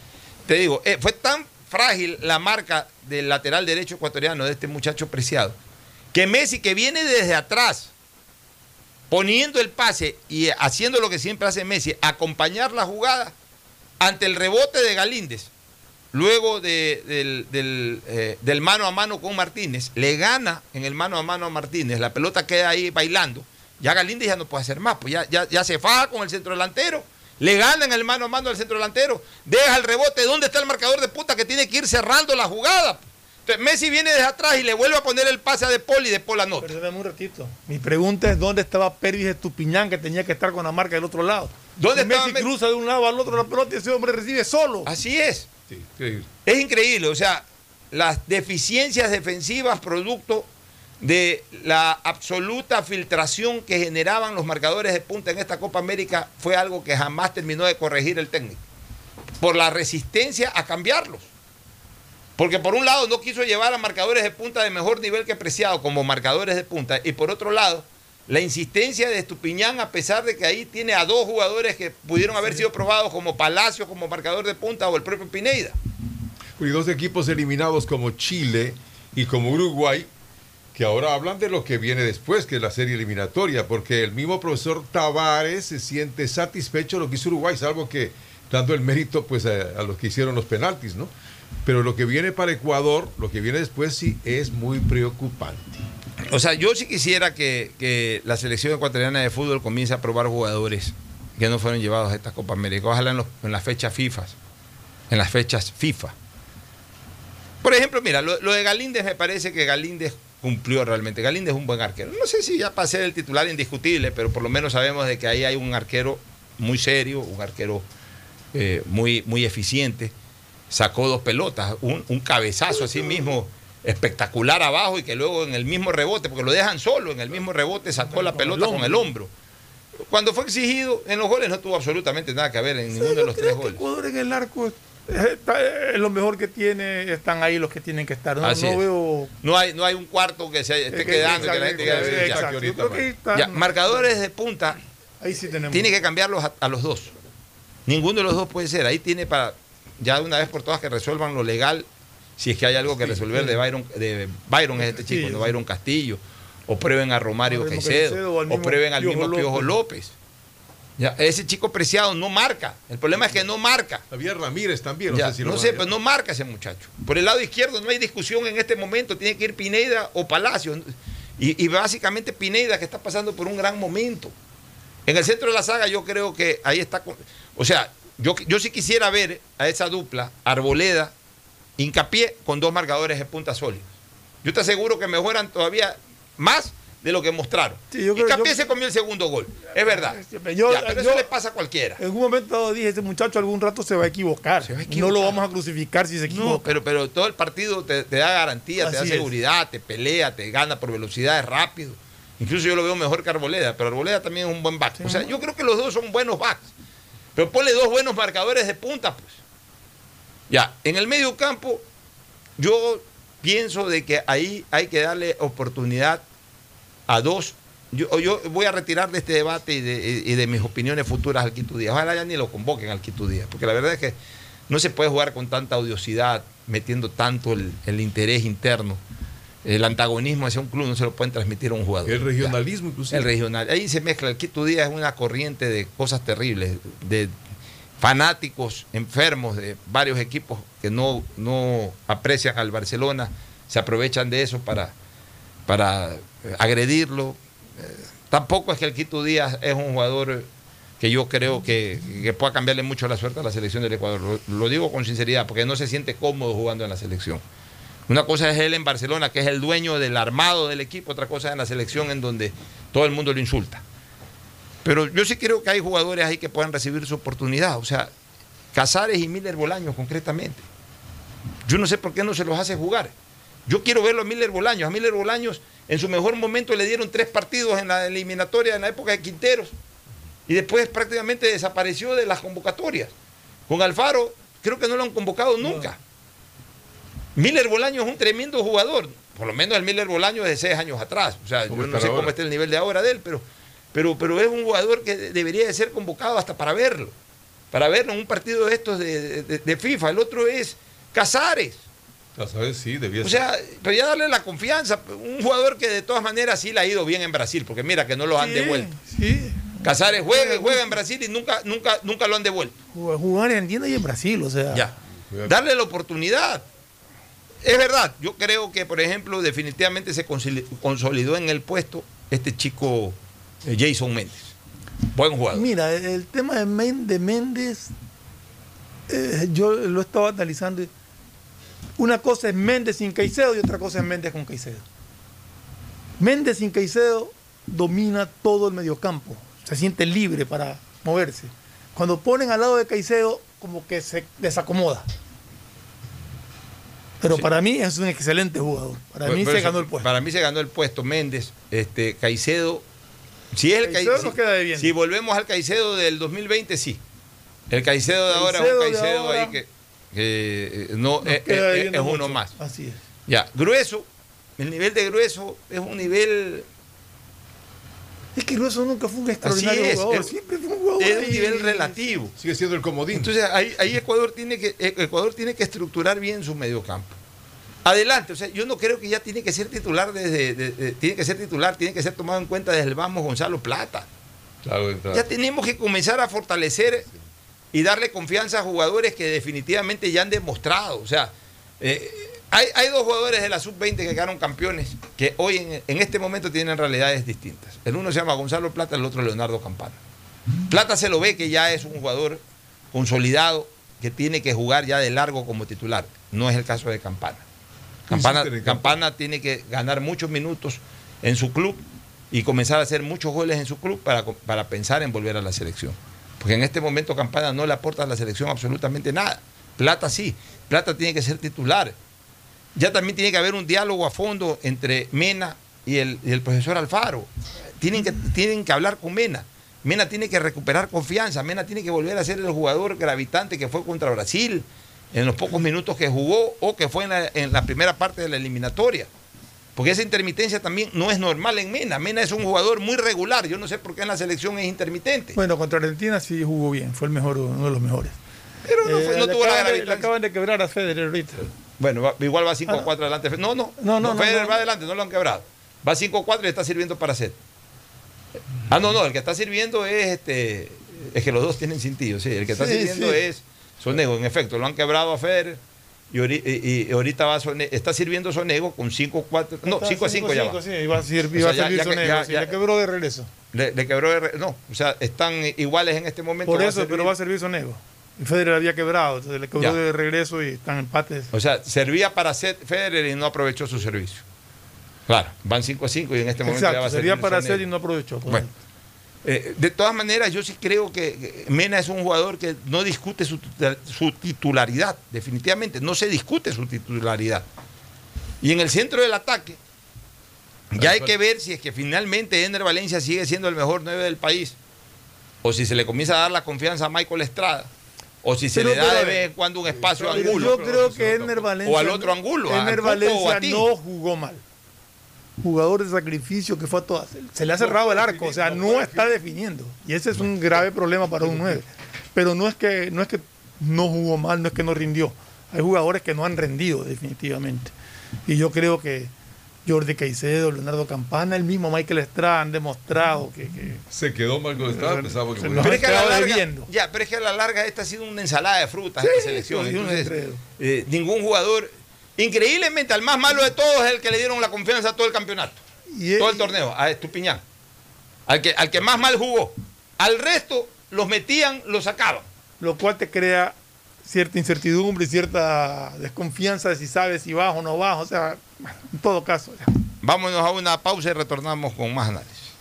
Te digo, eh, fue tan frágil la marca del lateral derecho ecuatoriano de este muchacho preciado, que Messi, que viene desde atrás, poniendo el pase y haciendo lo que siempre hace Messi, acompañar la jugada ante el rebote de Galíndez, luego de- del, del, eh, del mano a mano con Martínez, le gana en el mano a mano a Martínez, la pelota queda ahí bailando, ya Galíndez ya no puede hacer más, pues ya, ya, ya se faja con el centro delantero, le gana en el mano a mano al centro delantero, deja el rebote, ¿dónde está el marcador de puta que tiene que ir cerrando la jugada? Entonces, Messi viene desde atrás y le vuelve a poner el pase a De Paul y De Paul anota. Perdóname un ratito. Mi pregunta es dónde estaba Pervis Estupiñán que tenía que estar con la marca del otro lado. ¿Dónde Si Messi estaba cruza de un lado al otro la pelota y ese hombre recibe solo. Así es. Sí, increíble. Es increíble, o sea, las deficiencias defensivas producto de la absoluta filtración que generaban los marcadores de punta en esta Copa América fue algo que jamás terminó de corregir el técnico. Por la resistencia a cambiarlos. Porque por un lado no quiso llevar a marcadores de punta de mejor nivel que Preciado como marcadores de punta. Y por otro lado, la insistencia de Estupiñán, a pesar de que ahí tiene a dos jugadores que pudieron haber sido probados como Palacio como marcador de punta o el propio Pineida. Y dos equipos eliminados como Chile y como Uruguay, que ahora hablan de lo que viene después, que es la serie eliminatoria, porque el mismo profesor Tavares se siente satisfecho de lo que hizo Uruguay, salvo que dando el mérito pues a, a los que hicieron los penaltis, ¿no? Pero lo que viene para Ecuador, lo que viene después sí es muy preocupante. O sea, yo sí quisiera que, que la selección ecuatoriana de fútbol comience a probar jugadores que no fueron llevados a esta Copa América. Ojalá en, los- en las fechas FIFA. En las fechas FIFA. Por ejemplo, mira, lo, de Galíndez me parece que Galíndez cumplió realmente. Galíndez es un buen arquero. No sé si ya para ser el titular indiscutible, pero por lo menos sabemos de que ahí hay un arquero muy serio, un arquero eh, muy, muy eficiente. Sacó dos pelotas, un, un cabezazo así mismo espectacular abajo y que luego en el mismo rebote, porque lo dejan solo, en el mismo rebote sacó la pelota con el hombro. Cuando fue exigido en los goles no tuvo absolutamente nada que ver en ninguno de los tres goles. Ecuador en el arco es, lo mejor que tiene, están ahí los que tienen que estar. No, Así no es. veo. No hay, no hay un cuarto que se esté Es que- quedando, que la exacto, gente quede- que está- Ya, marcadores de punta, Ahí sí tenemos. tiene que cambiarlos a, a los dos. Ninguno de los dos puede ser. Ahí tiene para, ya de una vez por todas, que resuelvan lo legal, si es que hay algo que resolver de Byron, de Byron es este chico, no Byron Castillo, o prueben a Romario Caicedo, o prueben al mismo Piojo López. Ya, ese chico preciado no marca. El problema es que no marca. Había Ramírez también, no Ya, sé si lo no sé, pero marca ese muchacho. Por el lado izquierdo no hay discusión en este momento. Tiene que ir Pineda o Palacio. Y, y básicamente Pineda que está pasando por un gran momento. En el centro de la saga yo creo que ahí está... o sea, yo, yo sí quisiera ver a esa dupla, Arboleda, hincapié con dos marcadores de punta sólidos. Yo te aseguro que mejoran todavía más de lo que mostraron. Sí, yo creo- hincapié yo- se comió el segundo gol. Es verdad. Yo- Ya, pero yo- eso le pasa a cualquiera. En un momento dije, ese muchacho algún rato se va a equivocar. No lo vamos a crucificar si se equivoca. No, pero, pero todo el partido te, te da garantía, te da es. seguridad, te pelea, te gana por velocidad, es rápido. Incluso yo lo veo mejor que Arboleda, pero Arboleda también es un buen back. O sea, yo creo que los dos son buenos backs. Pero ponle dos buenos marcadores de punta, pues. Ya, en el medio campo, yo pienso de que ahí hay que darle oportunidad a dos. Yo, voy a retirar de este debate y de, mis opiniones futuras al Quito Díaz. Ojalá ya ni lo convoquen al Quito Díaz, porque la verdad es que no se puede jugar con tanta odiosidad, metiendo tanto el interés interno. El antagonismo hacia un club no se lo pueden transmitir a un jugador. El regionalismo, inclusive. El regional. Ahí se mezcla. El Quito Díaz es una corriente de cosas terribles, de fanáticos enfermos de varios equipos que no, no aprecian al Barcelona, se aprovechan de eso para, para eh, agredirlo. Eh, tampoco es que el Quito Díaz es un jugador que yo creo que, que pueda cambiarle mucho la suerte a la selección del Ecuador. Lo, lo digo con sinceridad, porque no se siente cómodo jugando en la selección. Una cosa es él en Barcelona, que es el dueño del armado del equipo, otra cosa es en la selección en donde todo el mundo lo insulta. Pero yo sí creo que hay jugadores ahí que puedan recibir su oportunidad. O sea, Casares y Miller Bolaños concretamente. Yo no sé por qué no se los hace jugar. Yo quiero verlo a Miller Bolaños. A Miller Bolaños en su mejor momento le dieron tres partidos en la eliminatoria en la época de Quinteros y después prácticamente desapareció de las convocatorias. Con Alfaro creo que no lo han convocado nunca. Miller Bolaño es un tremendo jugador, por lo menos el Miller Bolaño de seis años atrás. O sea, yo ¿Cómo no sé ahora? cómo está el nivel de ahora de él, pero, pero, pero es un jugador que debería de ser convocado hasta para verlo. Para verlo en un partido de estos de, de- de FIFA. El otro es Casares. Casares sí, debía O ser. sea, pero ya darle la confianza. Un jugador que de todas maneras sí le ha ido bien en Brasil, porque mira que no lo han Sí, devuelto. Sí. Casares juega juega en Brasil y nunca, nunca, nunca lo han devuelto. Jugar en Argentina y en Brasil, o sea. Ya. Darle la oportunidad. Es verdad, yo creo que, por ejemplo, definitivamente se consoli- consolidó en el puesto este chico eh, Jason Méndez. Buen jugador. Mira, el, tema de Méndez, eh, yo lo estaba analizando. Una cosa es Méndez sin Caicedo y otra cosa es Méndez con Caicedo. Méndez sin Caicedo domina todo el mediocampo, se siente libre para moverse. Cuando ponen al lado de Caicedo, como que se desacomoda. Pero para mí es un excelente jugador. Para mí por se eso, ganó el puesto. Para mí se ganó el puesto Méndez, este Caicedo. Si es el Caicedo si- volvemos al Caicedo del 2020, sí. El Caicedo de ahora es un Caicedo ahora ahí que, que, eh, no es, queda es- es uno más. Así es. Ya, grueso, el nivel de grueso es un nivel Es que Grueso nunca fue un extraordinario es, jugador. es- Siempre fue un jugador. es un nivel relativo. Sigue siendo el comodín. Entonces ahí, ahí Ecuador tiene que eh, Ecuador tiene que estructurar bien su mediocampo. Adelante, o sea, yo no creo que ya tiene que ser titular desde de- de- tiene que ser titular, tiene que ser tomado en cuenta desde el vamos Gonzalo Plata. Claro, entrada. Ya tenemos que comenzar a fortalecer y darle confianza a jugadores que definitivamente ya han demostrado. O sea, eh, hay, hay dos jugadores de la sub-20 que quedaron campeones que hoy en, en este momento tienen realidades distintas. El uno se llama Gonzalo Plata, el otro Leonardo Campana. Plata se lo ve que ya es un jugador consolidado que tiene que jugar ya de largo como titular. No es el caso de Campana. Campana. Campana tiene que ganar muchos minutos en su club y comenzar a hacer muchos goles en su club para, para pensar en volver a la selección. Porque en este momento Campana no le aporta a la selección absolutamente nada. Plata sí. Plata tiene que ser titular. Ya también tiene que haber un diálogo a fondo entre Mena y el, y el profesor Alfaro. Tienen que, tienen que hablar con Mena. Mena tiene que recuperar confianza. Mena tiene que volver a ser el jugador gravitante que fue contra Brasil en los pocos minutos que jugó o que fue en la, en la primera parte de la eliminatoria. Porque esa intermitencia también no es normal en Mena. Mena es un jugador muy regular. Yo no sé por qué en la selección es intermitente. Bueno, contra Argentina sí jugó bien, fue el mejor, uno de los mejores. Pero no, fue- no le tuvo la de- le acaban de quebrar a Federer ahorita. Bueno, va- igual va 5 Ah, no. 4 adelante. No, no. No, no, no, Federer va adelante, no lo han quebrado. Va 5 4 y está sirviendo para set. Ah, no, no, el que está sirviendo es este. Es que los dos tienen sentido, sí. El que está Sí, sirviendo sí. es Sonego, en efecto, lo han quebrado a Federer. Y, y- y ahorita va Sone- está sirviendo Sonego con 5 4. No, Está 5 a 5 ya va. Sí, iba a servir, O iba a sea, ya- servir ya Sonego, ya- sí, ya- le quebró de regreso. Le, le quebró de re- No, o sea, están iguales en este momento. Por a eso, pero va a servir Sonego. Federer había quebrado, entonces le quebró Ya. de regreso y están empates. O sea, servía para set Federer y no aprovechó su servicio. Claro, van 5 a 5 y en este momento ya va Exacto, a sería servir para hacer y no aprovechó. Bueno, eh, de todas maneras, yo sí creo que Mena es un jugador que no discute su, su titularidad, definitivamente, no se discute su titularidad. Y en el centro del ataque, ya hay que ver si es que finalmente Ender Valencia sigue siendo el mejor 9 del país, o si se le comienza a dar la confianza a Michael Estrada, o si se Pero, le da pero, de vez en cuando un espacio a Pero Angulo. Yo creo que Ener Valencia. O al otro Angulo, a Valencia ti. no jugó mal. Jugador de sacrificio que fue a todas. Se le ha cerrado el arco, o sea, no está definiendo. Y ese es un grave problema para un 9. Pero no es que no es que no jugó mal, no es que no rindió. Hay jugadores que no han rendido definitivamente. Y yo creo que Jordi Caicedo, Leonardo Campana, el mismo Michael Estrada han demostrado que, que Se quedó con Estrada, pensaba que Se Pero es que a la larga, debiendo. ya, pero es que a la larga esta ha sido una ensalada de frutas Sí, esta selección. Entonces, eh, ningún jugador, increíblemente, al más malo de todos es el que le dieron la confianza a todo el campeonato, Y todo el torneo, a Estupiñán. Al que, al que más mal jugó. Al resto los metían, los sacaban. lo cual te crea cierta incertidumbre y cierta desconfianza de si sabes si vas o no vas. O sea, en todo caso. ya. Vámonos a una pausa y retornamos con más análisis.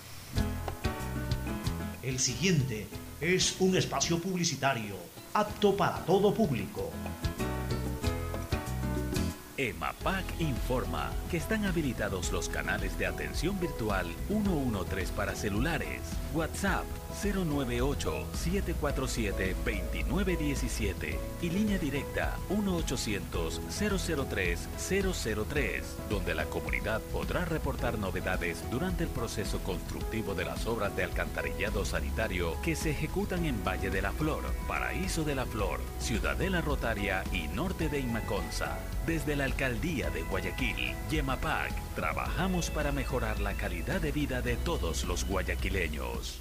El siguiente es un espacio publicitario apto para todo público. EMAPAC informa que están habilitados los canales de atención virtual 113 para celulares, WhatsApp 098-747-2917 y línea directa 1-800-003-003, donde la comunidad podrá reportar novedades durante el proceso constructivo de las obras de alcantarillado sanitario que se ejecutan en Valle de la Flor, Paraíso de la Flor, Ciudadela Rotaria y Norte de Inmaconza. Desde la Alcaldía de Guayaquil, Yemapac, trabajamos para mejorar la calidad de vida de todos los guayaquileños.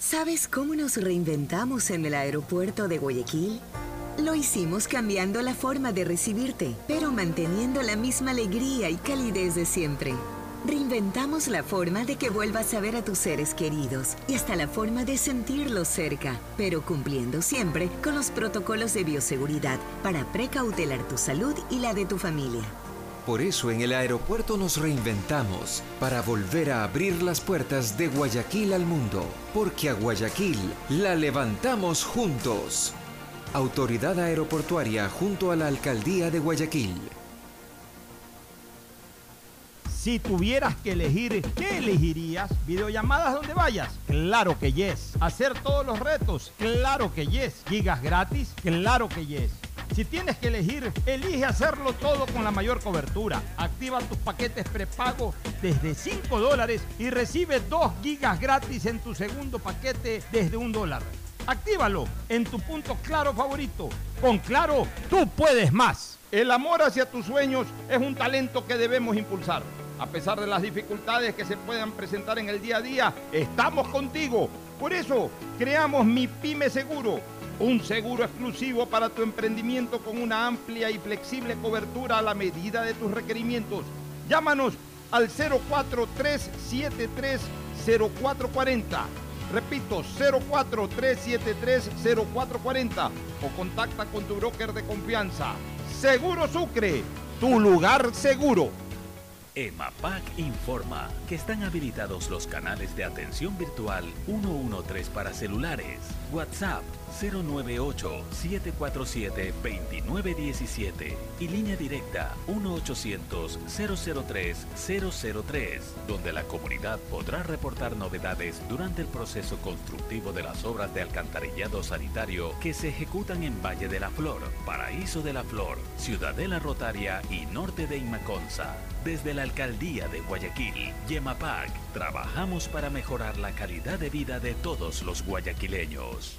¿Sabes cómo nos reinventamos en el aeropuerto de Guayaquil? Lo hicimos cambiando la forma de recibirte, pero manteniendo la misma alegría y calidez de siempre. Reinventamos la forma de que vuelvas a ver a tus seres queridos y hasta la forma de sentirlos cerca, pero cumpliendo siempre con los protocolos de bioseguridad para precautelar tu salud y la de tu familia. Por eso en el aeropuerto nos reinventamos para volver a abrir las puertas de Guayaquil al mundo, porque a Guayaquil la levantamos juntos. Autoridad Aeroportuaria junto a la Alcaldía de Guayaquil. Si tuvieras que elegir, ¿qué elegirías? ¿Videollamadas donde vayas? Claro que yes. ¿Hacer todos los retos? Claro que yes. ¿Gigas gratis? Claro que yes. Si tienes que elegir, elige hacerlo todo con la mayor cobertura. Activa tus paquetes prepago desde 5 dólares y recibe 2 gigas gratis en tu segundo paquete desde un dólar. Actívalo en tu punto claro favorito. Con Claro, tú puedes más. El amor hacia tus sueños es un talento que debemos impulsar. A pesar de las dificultades que se puedan presentar en el día a día, estamos contigo. Por eso, creamos Mi Pyme Seguro, un seguro exclusivo para tu emprendimiento con una amplia y flexible cobertura a la medida de tus requerimientos. Llámanos al 043730440. Repito, 043730440 o contacta con tu broker de confianza. Seguro Sucre, tu lugar seguro. EMAPAC informa que están habilitados los canales de atención virtual 113 para celulares, WhatsApp 098-747-2917 y línea directa 1-800-003-003, donde la comunidad podrá reportar novedades durante el proceso constructivo de las obras de alcantarillado sanitario que se ejecutan en Valle de la Flor, Paraíso de la Flor, Ciudadela Rotaria y Norte de Inmaconza. Desde la Alcaldía de Guayaquil, Yemapac, trabajamos para mejorar la calidad de vida de todos los guayaquileños.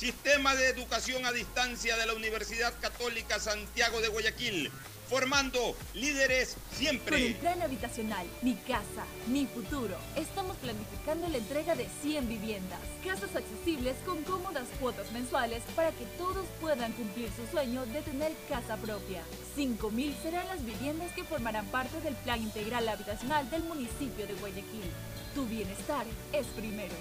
Sistema de Educación a Distancia de la Universidad Católica Santiago de Guayaquil, formando líderes Con el siempre. plan habitacional Mi Casa, Mi Futuro, estamos planificando la entrega de 100 viviendas, casas accesibles con cómodas cuotas mensuales para que todos puedan cumplir su sueño de tener casa propia. 5.000 serán las viviendas que formarán parte del plan integral habitacional del municipio de Guayaquil. Tu bienestar es primero.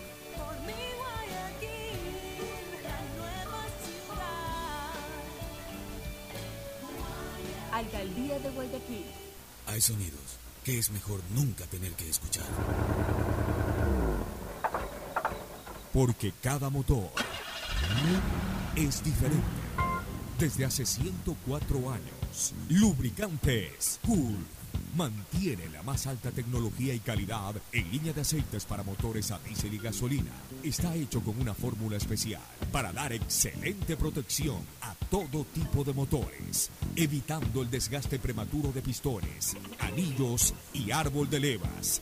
Alcaldía de Guayaquil. Hay sonidos que es mejor nunca tener que escuchar. Porque cada motor es diferente. Desde hace 104 años, Lubricantes Cool mantiene la más alta tecnología y calidad en línea de aceites para motores a diésel y gasolina. Está hecho con una fórmula especial para dar excelente protección a todo tipo de motores, evitando el desgaste prematuro de pistones, anillos y árbol de levas,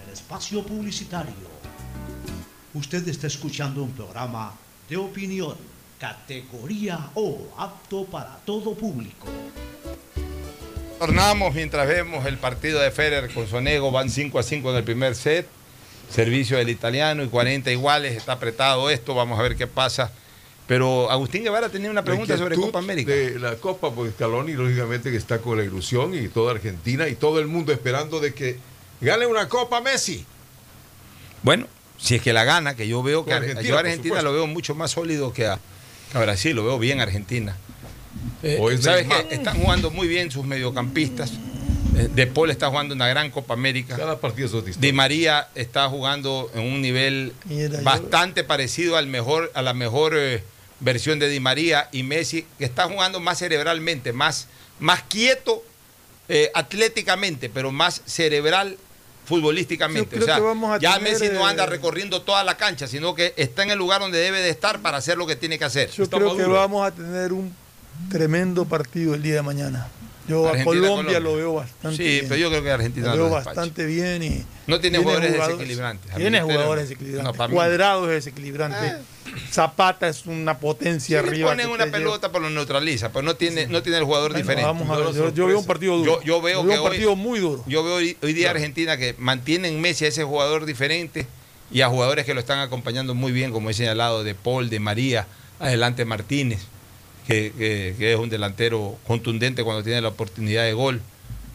espacio publicitario. Usted está escuchando un programa de opinión, categoría O, apto para todo público. Tornamos mientras vemos el partido de Federer con Sonego, van 5 a 5 en el primer set. Servicio del italiano y 40 iguales, está apretado esto, vamos a ver qué pasa. Pero Agustín Guevara tenía una pregunta sobre Copa América. De la Copa, pues Scaloni lógicamente que está con la ilusión y toda Argentina y todo el mundo esperando de que gane una Copa Messi. Bueno, si es que la gana, que yo veo que Argentina, yo a Argentina lo veo mucho más sólido que a, a Brasil, lo veo bien Argentina. Eh, ¿Sabes qué? Están jugando muy bien sus mediocampistas. Eh, De Paul está jugando una gran Copa América. Cada partido es. Di María está jugando en un nivel Mira, yo- bastante parecido al mejor, a la mejor eh, versión de Di María y Messi, que está jugando más cerebralmente, más, más quieto eh, atléticamente, pero más cerebral futbolísticamente. O sea, ya tener, Messi no anda eh, recorriendo toda la cancha, sino que está en el lugar donde debe de estar para hacer lo que tiene que hacer. Yo creo que vamos a tener un tremendo partido el día de mañana. Yo a Colombia, Colombia. lo veo bastante Sí, bien. pero yo creo que Argentina lo veo bastante bien y No tiene jugadores desequilibrantes. Tiene Argentina jugadores desequilibrantes. No. Cuadrado es desequilibrante. Zapata es una potencia Si arriba. ponen una pelota, pero lo neutraliza, pero no tiene, no tiene el jugador Bueno, diferente. vamos a ver, yo- yo veo un partido duro. Yo, yo veo Yo veo que un hoy- partido muy duro. Yo veo hoy, hoy día Argentina que mantiene en Messi a ese jugador diferente y a jugadores que lo están acompañando muy bien, como he señalado, de Paul, de María, adelante Martínez, que, que- que es un delantero contundente cuando tiene la oportunidad de gol.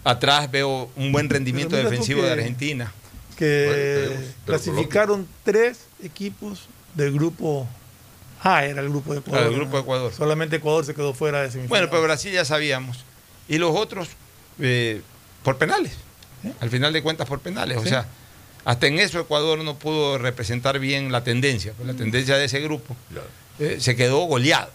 Atrás veo un buen rendimiento defensivo de Argentina. que Bueno, tenemos- clasificaron tres equipos del grupo A, era el grupo de Ecuador. Claro, el grupo de Ecuador. Solamente Ecuador se quedó fuera de semifinales. Bueno, pero Brasil ya sabíamos. Y los otros eh, por penales. Al final de cuentas por penales. O sea, hasta en eso Ecuador no pudo representar bien la tendencia. Pues la tendencia de ese grupo eh, se quedó goleado.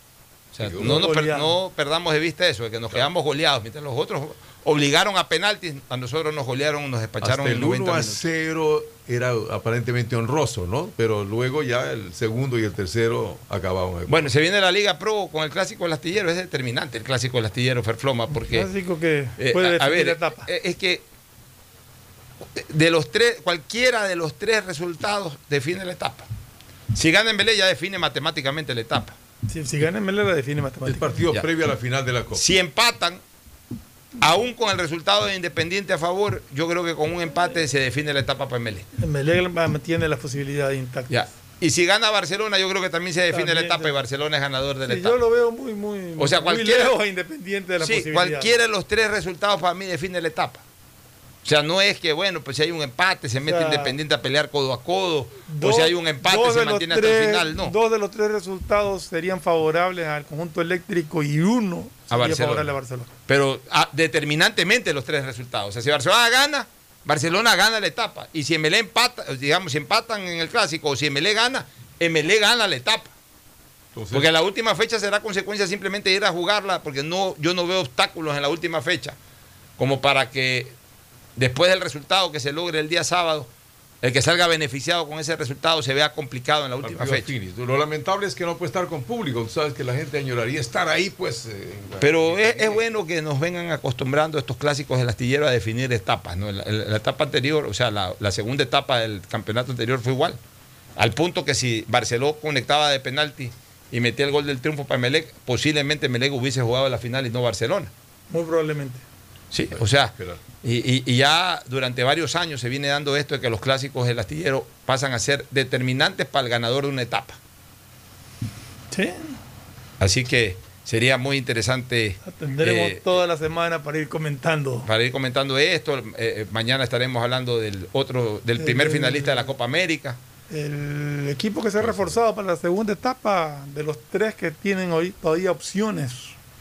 O sea, no, nos per- no perdamos de vista eso, de que nos quedamos goleados. Mientras los otros obligaron a penaltis, a nosotros nos golearon, nos despacharon Hasta el 90 1 a minutos. 0 era aparentemente honroso, ¿no? Pero luego ya el segundo y el tercero acababan. Bueno, se viene la Liga Pro con el clásico del astillero, es determinante el clásico del astillero Ferfloma, porque Clásico que Eh, puede a- a, definir ver, la etapa. eh, es que de los tres, cualquiera de los tres resultados define la etapa. Si gana en Belé ya define matemáticamente la etapa. Si, si gana Mele la define el matemáticamente. partido Ya. previo a la final de la Copa. Si empatan, aún con el resultado de Independiente a favor, yo creo que con un empate se define la etapa para Melé. Mele mantiene la posibilidad intacta. Ya. Y si gana Barcelona, yo creo que también se define la etapa y Barcelona es ganador de la Sí, etapa. yo lo veo muy, muy, O sea, muy cualquiera- lejos e independiente de la Sí, posibilidad. cualquiera de los tres resultados para mí define la etapa. O sea, no es que, bueno, pues si hay un empate, se mete sea, Independiente a pelear codo a codo, o si hay un empate, dos se de los mantiene hasta tres- el final, no. Dos de los tres resultados serían favorables al conjunto eléctrico y uno A sería Barcelona. favorable a Barcelona. Pero ah, determinantemente los tres resultados. O sea, si Barcelona gana, Barcelona gana la etapa. Y si Emelé empata, digamos, si empatan en el clásico, o si Emelé gana, Emelé gana la etapa. Entonces, Porque la última fecha será consecuencia simplemente de ir a jugarla, porque no, yo no veo obstáculos en la última fecha, como para que después del resultado que se logre el día sábado, el que salga beneficiado con ese resultado se vea complicado en la última partido fecha. finis. Lo lamentable es que no puede estar con público. Tú sabes que la gente añoraría estar ahí, pues. eh, en- Pero es, es bueno que nos vengan acostumbrando estos clásicos del astillero a definir etapas. ¿no? La, la etapa anterior, o sea, la, la segunda etapa del campeonato anterior fue igual. Al punto que si Barceló conectaba de penalti y metía el gol del triunfo para Melec, posiblemente Melec hubiese jugado la final y no Barcelona. Muy probablemente. Sí, o sea, y, y- y ya durante varios años se viene dando esto de que los clásicos del astillero pasan a ser determinantes para el ganador de una etapa. Sí. Así que sería muy interesante Tendremos eh, toda la semana para ir comentando. para ir comentando esto. Eh, eh, mañana estaremos hablando del otro, del primer finalista de la Copa América. El equipo que se ha reforzado para la segunda etapa, de los tres que tienen hoy todavía opciones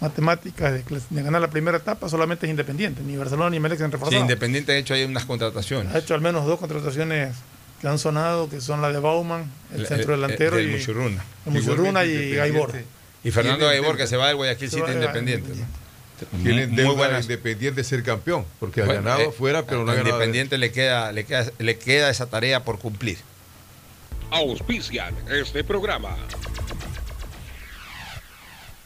matemáticas de, ganar la primera etapa, solamente es Independiente. Ni Barcelona ni Melec se han Sí. Independiente ha hecho ahí unas contrataciones. ha hecho al menos dos contrataciones que han sonado, que son la de Bauman, el, El- centro el- delantero, el y Muchurruna. el Muchurruna y Gaibor. Y Fernando Gaibor, que se va del Guayaquil City Independiente. Tiene Muy buenas. Independiente ser campeón, porque Bueno, ha ganado eh, fuera, pero no ha ganado. Independiente le queda, le, queda, le queda esa tarea por cumplir. Auspician este programa.